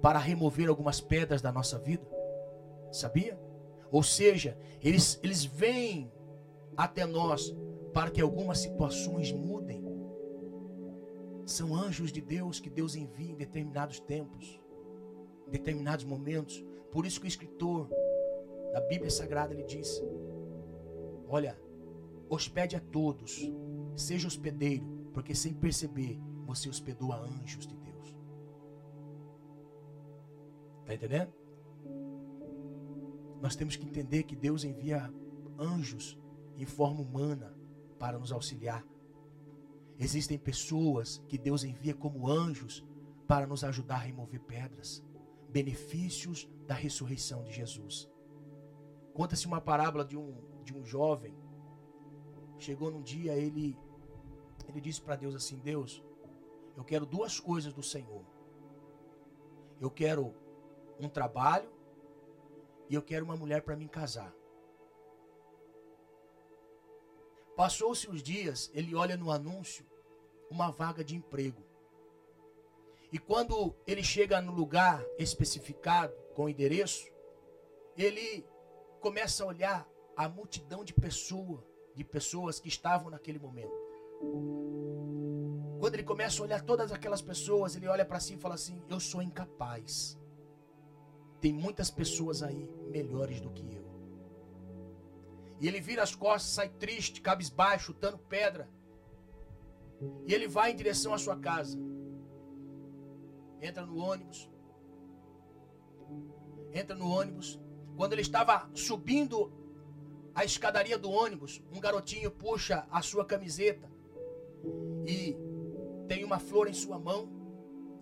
para remover algumas pedras da nossa vida? Sabia? Ou seja, eles, eles vêm até nós para que algumas situações mudem. São anjos de Deus que Deus envia em determinados tempos. em determinados momentos. Por isso que o escritor da Bíblia Sagrada ele diz: Olha, hospede a todos, seja hospedeiro, porque sem perceber você hospedou a anjos de Deus. Está entendendo? Nós temos que entender que Deus envia anjos em forma humana para nos auxiliar. Existem pessoas que Deus envia como anjos para nos ajudar a remover pedras. Benefícios da ressurreição de Jesus. Conta-se uma parábola de um, de um jovem. Chegou num dia, ele, ele disse para Deus assim: Deus, eu quero duas coisas do Senhor. Eu quero um trabalho e eu quero uma mulher para me casar. Passou-se os dias, ele olha no anúncio uma vaga de emprego. E quando ele chega no lugar especificado, com endereço, ele começa a olhar a multidão de pessoas, de pessoas que estavam naquele momento. Quando ele começa a olhar todas aquelas pessoas, ele olha para si e fala assim: Eu sou incapaz. Tem muitas pessoas aí melhores do que eu. E ele vira as costas, sai triste, cabisbaixo, chutando pedra. E ele vai em direção à sua casa. Entra no ônibus. Entra no ônibus. Quando ele estava subindo a escadaria do ônibus, um garotinho puxa a sua camiseta e tem uma flor em sua mão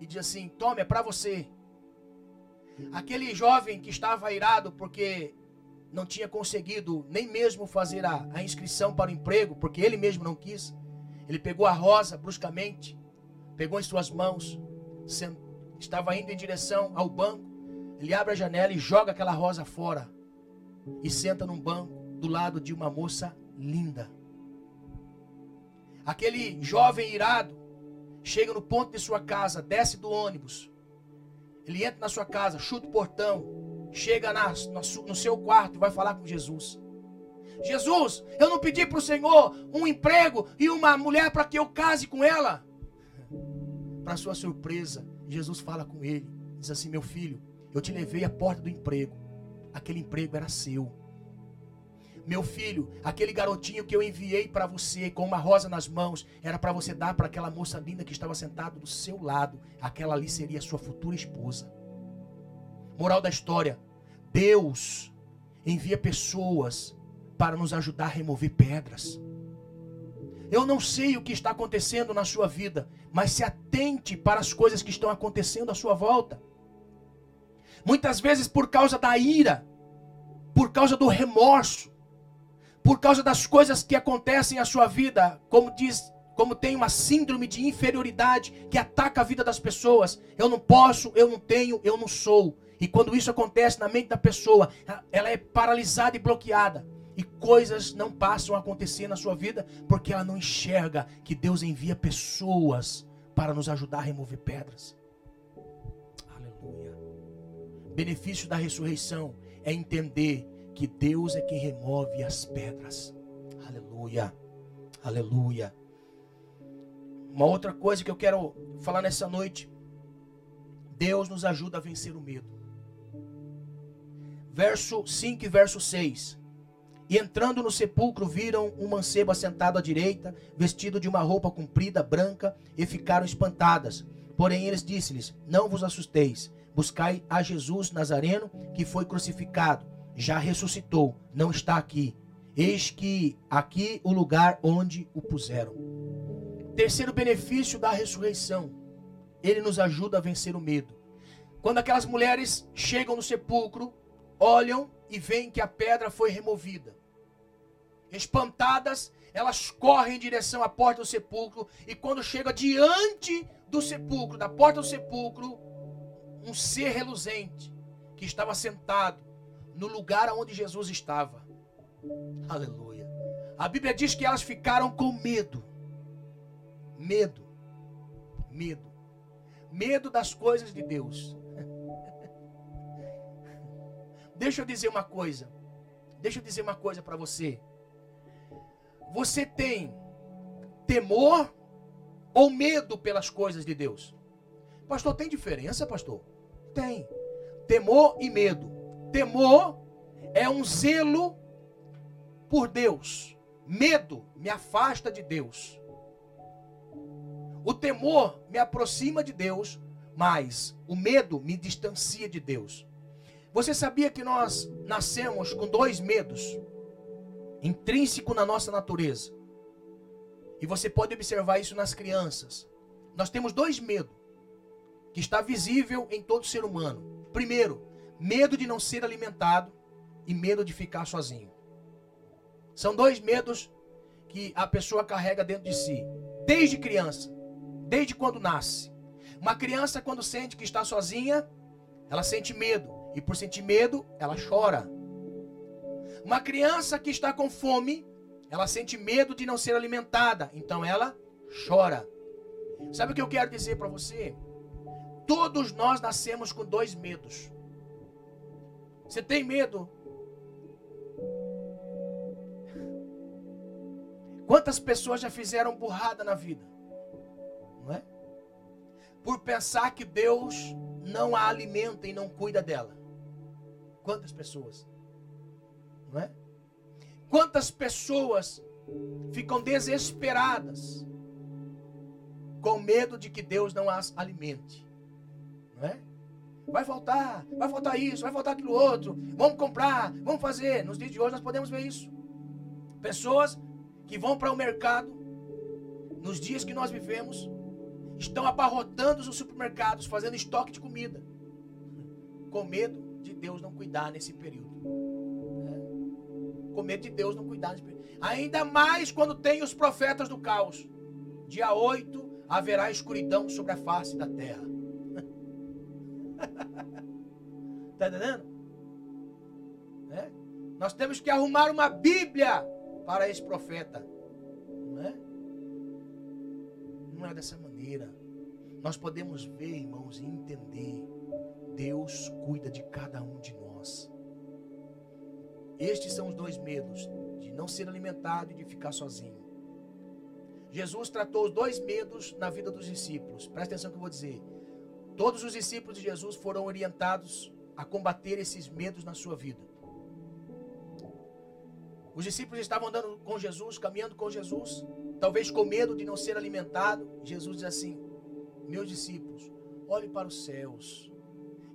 e diz assim: Tome, é para você. Aquele jovem que estava irado porque não tinha conseguido nem mesmo fazer a, a inscrição para o emprego, porque ele mesmo não quis. Ele pegou a rosa bruscamente, pegou em suas mãos, estava indo em direção ao banco. Ele abre a janela e joga aquela rosa fora e senta num banco do lado de uma moça linda. Aquele jovem irado chega no ponto de sua casa, desce do ônibus. Ele entra na sua casa, chuta o portão, chega na, no seu quarto e vai falar com Jesus. Jesus, eu não pedi para o Senhor um emprego e uma mulher para que eu case com ela. Para sua surpresa, Jesus fala com ele, diz assim: Meu filho, eu te levei à porta do emprego, aquele emprego era seu. Meu filho, aquele garotinho que eu enviei para você com uma rosa nas mãos, era para você dar para aquela moça linda que estava sentada do seu lado. Aquela ali seria sua futura esposa. Moral da história: Deus envia pessoas para nos ajudar a remover pedras. Eu não sei o que está acontecendo na sua vida, mas se atente para as coisas que estão acontecendo à sua volta. Muitas vezes por causa da ira, por causa do remorso, por causa das coisas que acontecem à sua vida, como diz, como tem uma síndrome de inferioridade que ataca a vida das pessoas. Eu não posso, eu não tenho, eu não sou. E quando isso acontece na mente da pessoa, ela é paralisada e bloqueada. E coisas não passam a acontecer na sua vida porque ela não enxerga que Deus envia pessoas para nos ajudar a remover pedras. Aleluia. Benefício da ressurreição é entender que Deus é quem remove as pedras. Aleluia. Aleluia. Uma outra coisa que eu quero falar nessa noite. Deus nos ajuda a vencer o medo verso 5 e verso 6. E entrando no sepulcro, viram um mancebo assentado à direita, vestido de uma roupa comprida, branca, e ficaram espantadas. Porém, eles disse-lhes: Não vos assusteis, buscai a Jesus Nazareno, que foi crucificado. Já ressuscitou, não está aqui. Eis que aqui o lugar onde o puseram. Terceiro benefício da ressurreição: ele nos ajuda a vencer o medo. Quando aquelas mulheres chegam no sepulcro, olham e veem que a pedra foi removida. Espantadas, elas correm em direção à porta do sepulcro e quando chega diante do sepulcro, da porta do sepulcro, um ser reluzente que estava sentado no lugar onde Jesus estava. Aleluia. A Bíblia diz que elas ficaram com medo. Medo. Medo. Medo das coisas de Deus. Deixa eu dizer uma coisa. Deixa eu dizer uma coisa para você. Você tem temor ou medo pelas coisas de Deus? Pastor, tem diferença, pastor? Tem. Temor e medo. Temor é um zelo por Deus. Medo me afasta de Deus. O temor me aproxima de Deus, mas o medo me distancia de Deus. Você sabia que nós nascemos com dois medos intrínseco na nossa natureza? E você pode observar isso nas crianças. Nós temos dois medos que está visível em todo ser humano. Primeiro, medo de não ser alimentado e medo de ficar sozinho. São dois medos que a pessoa carrega dentro de si, desde criança, desde quando nasce. Uma criança, quando sente que está sozinha, ela sente medo, e por sentir medo, ela chora. Uma criança que está com fome, ela sente medo de não ser alimentada, então ela chora. Sabe o que eu quero dizer para você? Todos nós nascemos com dois medos. Você tem medo Quantas pessoas já fizeram burrada na vida? Não é? Por pensar que Deus não a alimenta e não cuida dela. Quantas pessoas? Não é? Quantas pessoas ficam desesperadas com medo de que Deus não as alimente? Não é? Vai faltar, vai faltar isso, vai faltar aquilo outro. Vamos comprar, vamos fazer. Nos dias de hoje nós podemos ver isso. Pessoas que vão para o mercado, nos dias que nós vivemos, estão abarrotando os supermercados, fazendo estoque de comida, com medo de Deus não cuidar nesse período. É. Com medo de Deus não cuidar nesse período. Ainda mais quando tem os profetas do caos. Dia 8 haverá escuridão sobre a face da terra. Está entendendo? É? Nós temos que arrumar uma Bíblia para esse profeta. Não é? Não é dessa maneira. Nós podemos ver, irmãos, e entender. Deus cuida de cada um de nós. Estes são os dois medos: de não ser alimentado e de ficar sozinho. Jesus tratou os dois medos na vida dos discípulos. Presta atenção que eu vou dizer. Todos os discípulos de Jesus foram orientados a combater esses medos na sua vida. Os discípulos estavam andando com Jesus, caminhando com Jesus, talvez com medo de não ser alimentado. Jesus diz assim: Meus discípulos, olhem para os céus,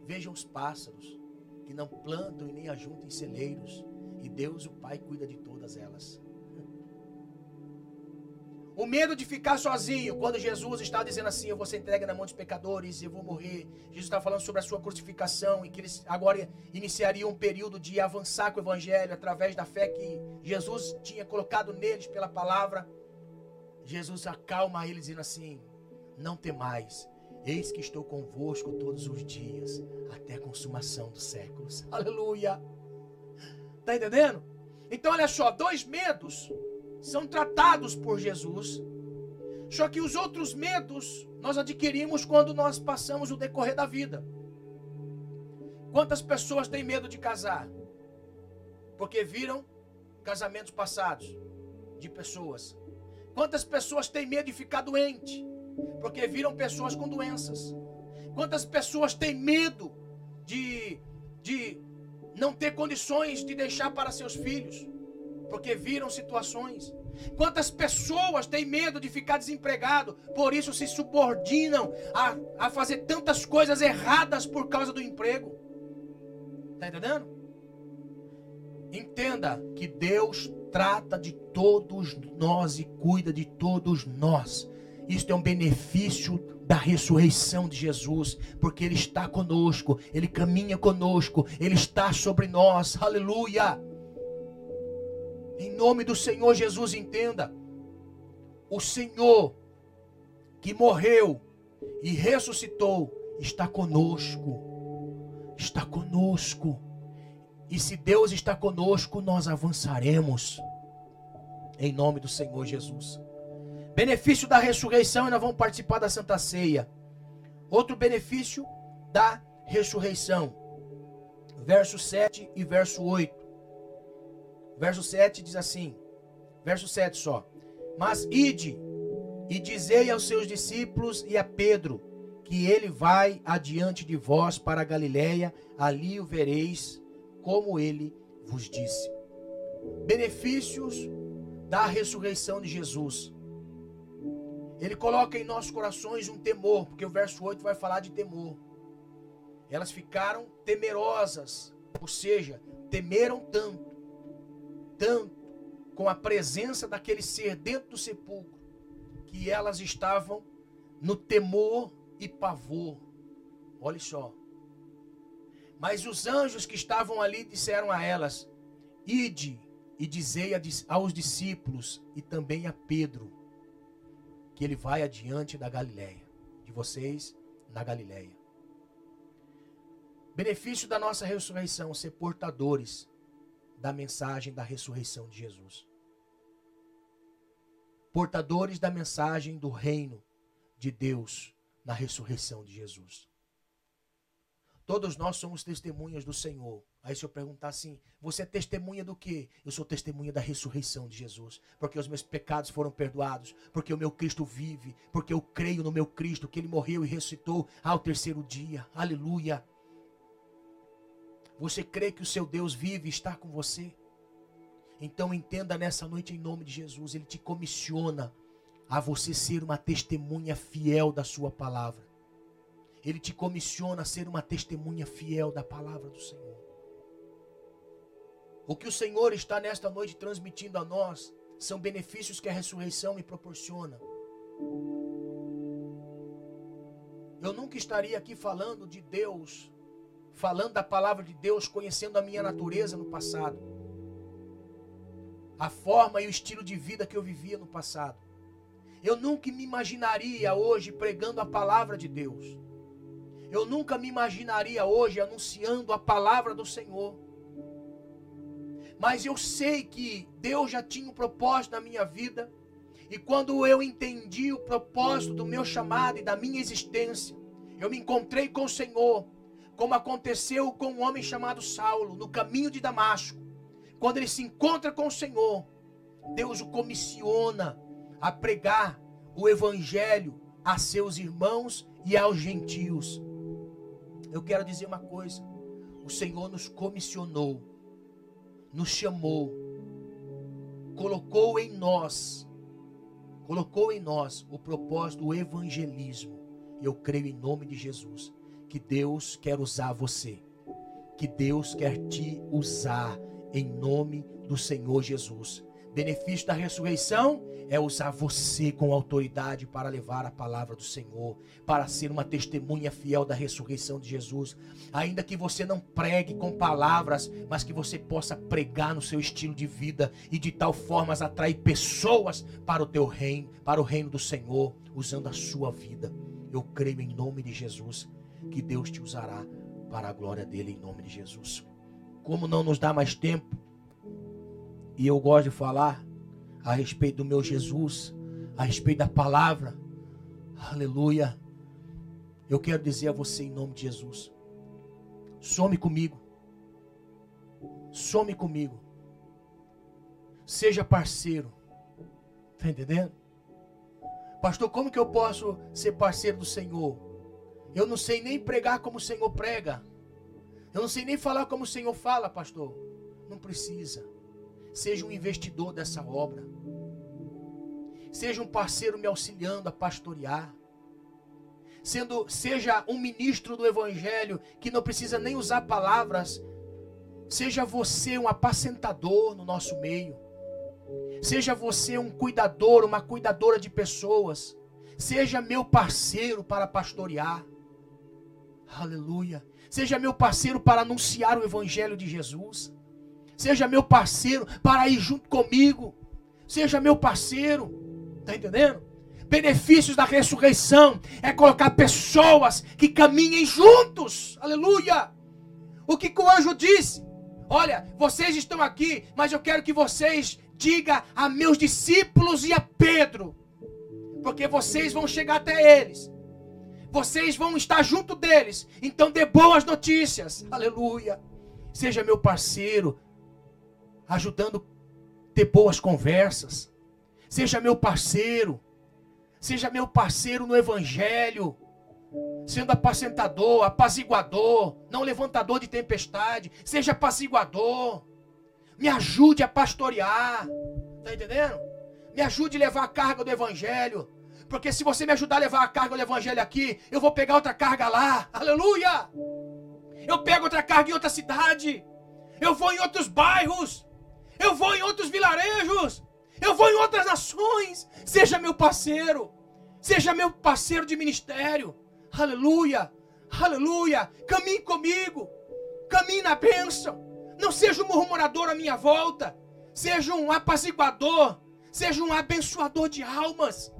vejam os pássaros, que não plantam e nem ajuntam em celeiros, e Deus, o Pai, cuida de todas elas. O medo de ficar sozinho, quando Jesus está dizendo assim: Eu vou ser entregue na mão dos pecadores, eu vou morrer. Jesus está falando sobre a sua crucificação e que eles agora iniciariam um período de avançar com o evangelho através da fé que Jesus tinha colocado neles pela palavra. Jesus acalma eles dizendo assim: Não temais, eis que estou convosco todos os dias, até a consumação dos séculos. Aleluia! Está entendendo? Então, olha só, dois medos são tratados por Jesus. Só que os outros medos nós adquirimos quando nós passamos o decorrer da vida. Quantas pessoas têm medo de casar? Porque viram casamentos passados de pessoas. Quantas pessoas têm medo de ficar doente? Porque viram pessoas com doenças. Quantas pessoas têm medo de, de não ter condições de deixar para seus filhos? porque viram situações. Quantas pessoas têm medo de ficar desempregado, por isso se subordinam a, a fazer tantas coisas erradas por causa do emprego? Está entendendo? Entenda que Deus trata de todos nós e cuida de todos nós. Isto é um benefício da ressurreição de Jesus, porque Ele está conosco, Ele caminha conosco, Ele está sobre nós. Aleluia! Em nome do Senhor Jesus, entenda. O Senhor que morreu e ressuscitou está conosco. Está conosco. E se Deus está conosco, nós avançaremos. Em nome do Senhor Jesus. Benefício da ressurreição, e nós vamos participar da Santa Ceia. Outro benefício da ressurreição. Verso 7 e verso 8. Verso 7 diz assim: verso 7 só. Mas ide e dizei aos seus discípulos e a Pedro que ele vai adiante de vós para a Galiléia, ali o vereis, como ele vos disse. Benefícios da ressurreição de Jesus. Ele coloca em nossos corações um temor, porque o verso 8 vai falar de temor. Elas ficaram temerosas, ou seja, temeram tanto, tanto, com a presença daquele ser dentro do sepulcro, que elas estavam no temor e pavor. Olha só. Mas os anjos que estavam ali disseram a elas: Ide e dizei aos discípulos e também a Pedro que ele vai adiante da Galileia, de vocês na Galileia. Benefício da nossa ressurreição, ser portadores da mensagem da ressurreição de Jesus. Portadores da mensagem do reino de Deus na ressurreição de Jesus. Todos nós somos testemunhas do Senhor. Aí se eu perguntar assim, você é testemunha do quê? Eu sou testemunha da ressurreição de Jesus. Porque os meus pecados foram perdoados. Porque o meu Cristo vive. Porque eu creio no meu Cristo, que ele morreu e ressuscitou ao terceiro dia. Aleluia. Você crê que o seu Deus vive e está com você? Então entenda nessa noite em nome de Jesus, ele te comissiona a você ser uma testemunha fiel da sua palavra. Ele te comissiona a ser uma testemunha fiel da palavra do Senhor. O que o Senhor está nesta noite transmitindo a nós são benefícios que a ressurreição me proporciona. Eu nunca estaria aqui falando de Deus, falando da palavra de Deus, conhecendo a minha natureza no passado, a forma e o estilo de vida que eu vivia no passado. Eu nunca me imaginaria hoje pregando a palavra de Deus. Eu nunca me imaginaria hoje anunciando a palavra do Senhor. Mas eu sei que Deus já tinha um propósito na minha vida. E quando eu entendi o propósito do meu chamado e da minha existência, eu me encontrei com o Senhor, como aconteceu com um homem chamado Saulo, no caminho de Damasco. Quando ele se encontra com o Senhor, Deus o comissiona a pregar o evangelho a seus irmãos e aos gentios. Eu quero dizer uma coisa: o Senhor nos comissionou, nos chamou, colocou em nós, colocou em nós o propósito do evangelismo. Eu creio em nome de Jesus que Deus quer usar você, que Deus quer te usar em nome do Senhor Jesus. Benefício da ressurreição é usar você com autoridade para levar a palavra do Senhor, para ser uma testemunha fiel da ressurreição de Jesus. Ainda que você não pregue com palavras, mas que você possa pregar no seu estilo de vida e de tal forma atrair pessoas para o teu reino, para o reino do Senhor, usando a sua vida. Eu creio em nome de Jesus que Deus te usará para a glória dele em nome de Jesus. Como não nos dá mais tempo, e eu gosto de falar, a respeito do meu Jesus, a respeito da palavra. Aleluia. Eu quero dizer a você em nome de Jesus: some comigo. Some comigo. Seja parceiro. Está entendendo? Pastor, como que eu posso ser parceiro do Senhor? Eu não sei nem pregar como o Senhor prega. Eu não sei nem falar como o Senhor fala, pastor. Não precisa. Seja um investidor dessa obra. Seja um parceiro me auxiliando a pastorear. Sendo, seja um ministro do evangelho que não precisa nem usar palavras. Seja você um apacentador no nosso meio. Seja você um cuidador, uma cuidadora de pessoas. Seja meu parceiro para pastorear. Aleluia. Seja meu parceiro para anunciar o evangelho de Jesus. Seja meu parceiro para ir junto comigo. Seja meu parceiro. Está entendendo? Benefícios da ressurreição é colocar pessoas que caminhem juntos. Aleluia! O que, que o anjo disse? Olha, vocês estão aqui, mas eu quero que vocês diga a meus discípulos e a Pedro, porque vocês vão chegar até eles. Vocês vão estar junto deles. Então dê boas notícias. Aleluia. Seja meu parceiro, ajudando a ter boas conversas. Seja meu parceiro. Seja meu parceiro no evangelho. sendo apacentador, apaziguador, não levantador de tempestade. Seja apaziguador. Me ajude a pastorear. Está entendendo? Me ajude a levar a carga do evangelho. Porque se você me ajudar a levar a carga do evangelho aqui, eu vou pegar outra carga lá. Aleluia! Eu pego outra carga em outra cidade. Eu vou em outros bairros. Eu vou em outros vilarejos. Eu vou em outras nações. Seja meu parceiro. Seja meu parceiro de ministério. Aleluia. Aleluia. Caminhe comigo. Caminhe na bênção. Não seja um murmurador à minha volta. Seja um apaziguador. Seja um abençoador de almas.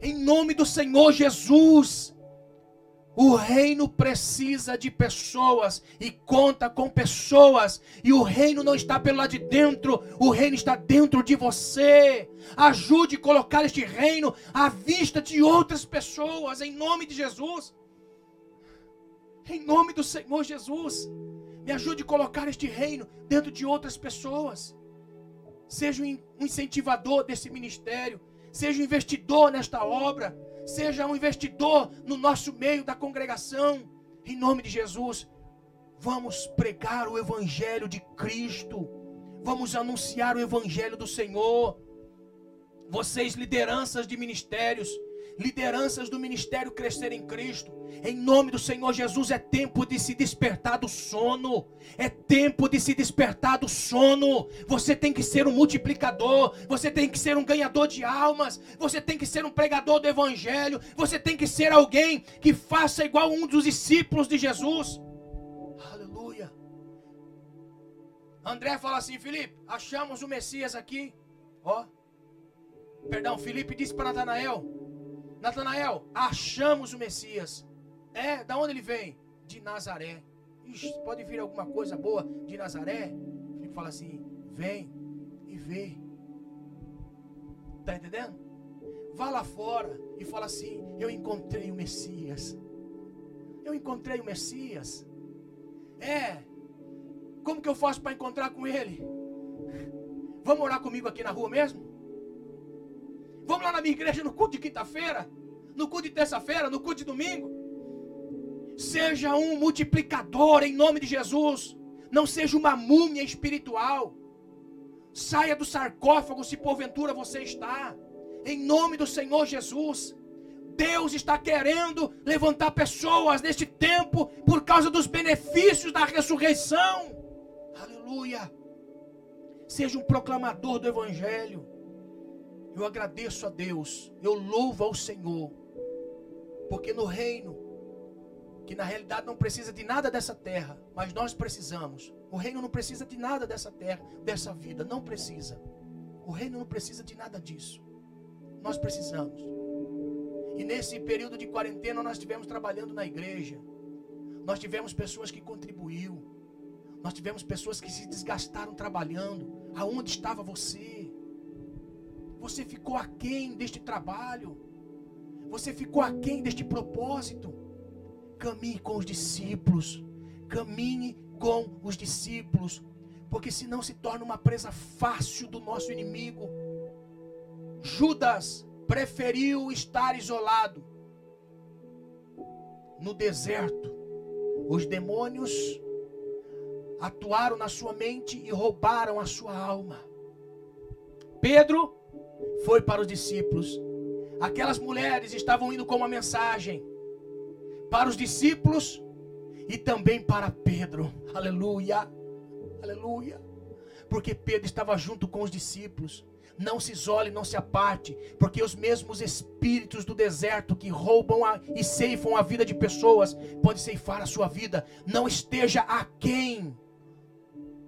Em nome do Senhor Jesus. O reino precisa de pessoas e conta com pessoas. E o reino não está pelo lado de dentro, o reino está dentro de você. Ajude a colocar este reino à vista de outras pessoas, em nome de Jesus. Em nome do Senhor Jesus. Me ajude a colocar este reino dentro de outras pessoas. Seja um incentivador desse ministério. Seja um investidor nesta obra seja um investidor no nosso meio da congregação, em nome de Jesus. Vamos pregar o Evangelho de Cristo, vamos anunciar o Evangelho do Senhor. Vocês, lideranças de ministérios, lideranças do ministério crescer em Cristo. Em nome do Senhor Jesus, é tempo de se despertar do sono. É tempo de se despertar do sono. Você tem que ser um multiplicador. Você tem que ser um ganhador de almas. Você tem que ser um pregador do Evangelho. Você tem que ser alguém que faça igual um dos discípulos de Jesus. Aleluia. André fala assim: Felipe, achamos o Messias aqui. Ó. Perdão, Felipe disse para Natanael: Natanael, achamos o Messias. É, da onde ele vem? De Nazaré. Ixi, pode vir alguma coisa boa de Nazaré? Ele fala assim: vem e vê. Tá entendendo? Vá lá fora e fala assim: eu encontrei o Messias. Eu encontrei o Messias. É. Como que eu faço para encontrar com ele? Vamos orar comigo aqui na rua mesmo? Vamos lá na minha igreja no culto de quinta-feira, no culto de terça-feira, no culto de domingo. Seja um multiplicador em nome de Jesus. Não seja uma múmia espiritual. Saia do sarcófago se porventura você está. Em nome do Senhor Jesus. Deus está querendo levantar pessoas neste tempo por causa dos benefícios da ressurreição. Aleluia. Seja um proclamador do Evangelho. Eu agradeço a Deus, eu louvo ao Senhor, porque no reino, que na realidade não precisa de nada dessa terra, mas nós precisamos. O reino não precisa de nada dessa terra, dessa vida, não precisa. O reino não precisa de nada disso. Nós precisamos. E nesse período de quarentena nós estivemos trabalhando na igreja. Nós tivemos pessoas que contribuíram. Nós tivemos pessoas que se desgastaram trabalhando. Aonde estava você? Você ficou aquém deste trabalho. Você ficou aquém deste propósito. Caminhe com os discípulos. Caminhe com os discípulos. Porque senão se torna uma presa fácil do nosso inimigo. Judas preferiu estar isolado. No deserto, os demônios atuaram na sua mente e roubaram a sua alma. Pedro foi para os discípulos. Aquelas mulheres estavam indo com uma mensagem para os discípulos e também para Pedro. Aleluia. Aleluia. Porque Pedro estava junto com os discípulos. Não se isole, não se aparte, porque os mesmos espíritos do deserto que roubam a, e ceifam a vida de pessoas podem ceifar a sua vida. Não esteja aquém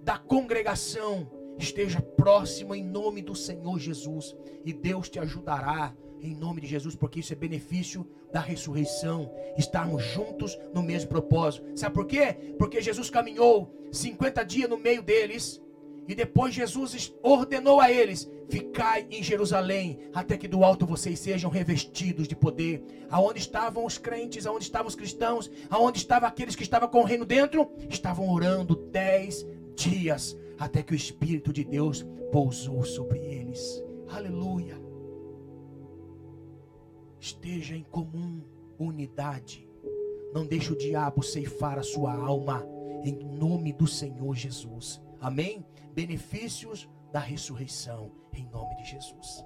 da congregação, esteja próximo em nome do Senhor Jesus e Deus te ajudará em nome de Jesus, porque isso é benefício da ressurreição, estarmos juntos no mesmo propósito. Sabe por quê? Porque Jesus caminhou 50 dias no meio deles e depois Jesus ordenou a eles: Ficai em Jerusalém, até que do alto vocês sejam revestidos de poder. Aonde estavam os crentes, aonde estavam os cristãos, aonde estavam aqueles que estavam correndo dentro, estavam orando dez dias até que o Espírito de Deus pousou sobre eles. Aleluia. Esteja em comum unidade. Não deixe o diabo ceifar a sua alma. Em nome do Senhor Jesus. Amém? Benefícios da ressurreição. Em nome de Jesus.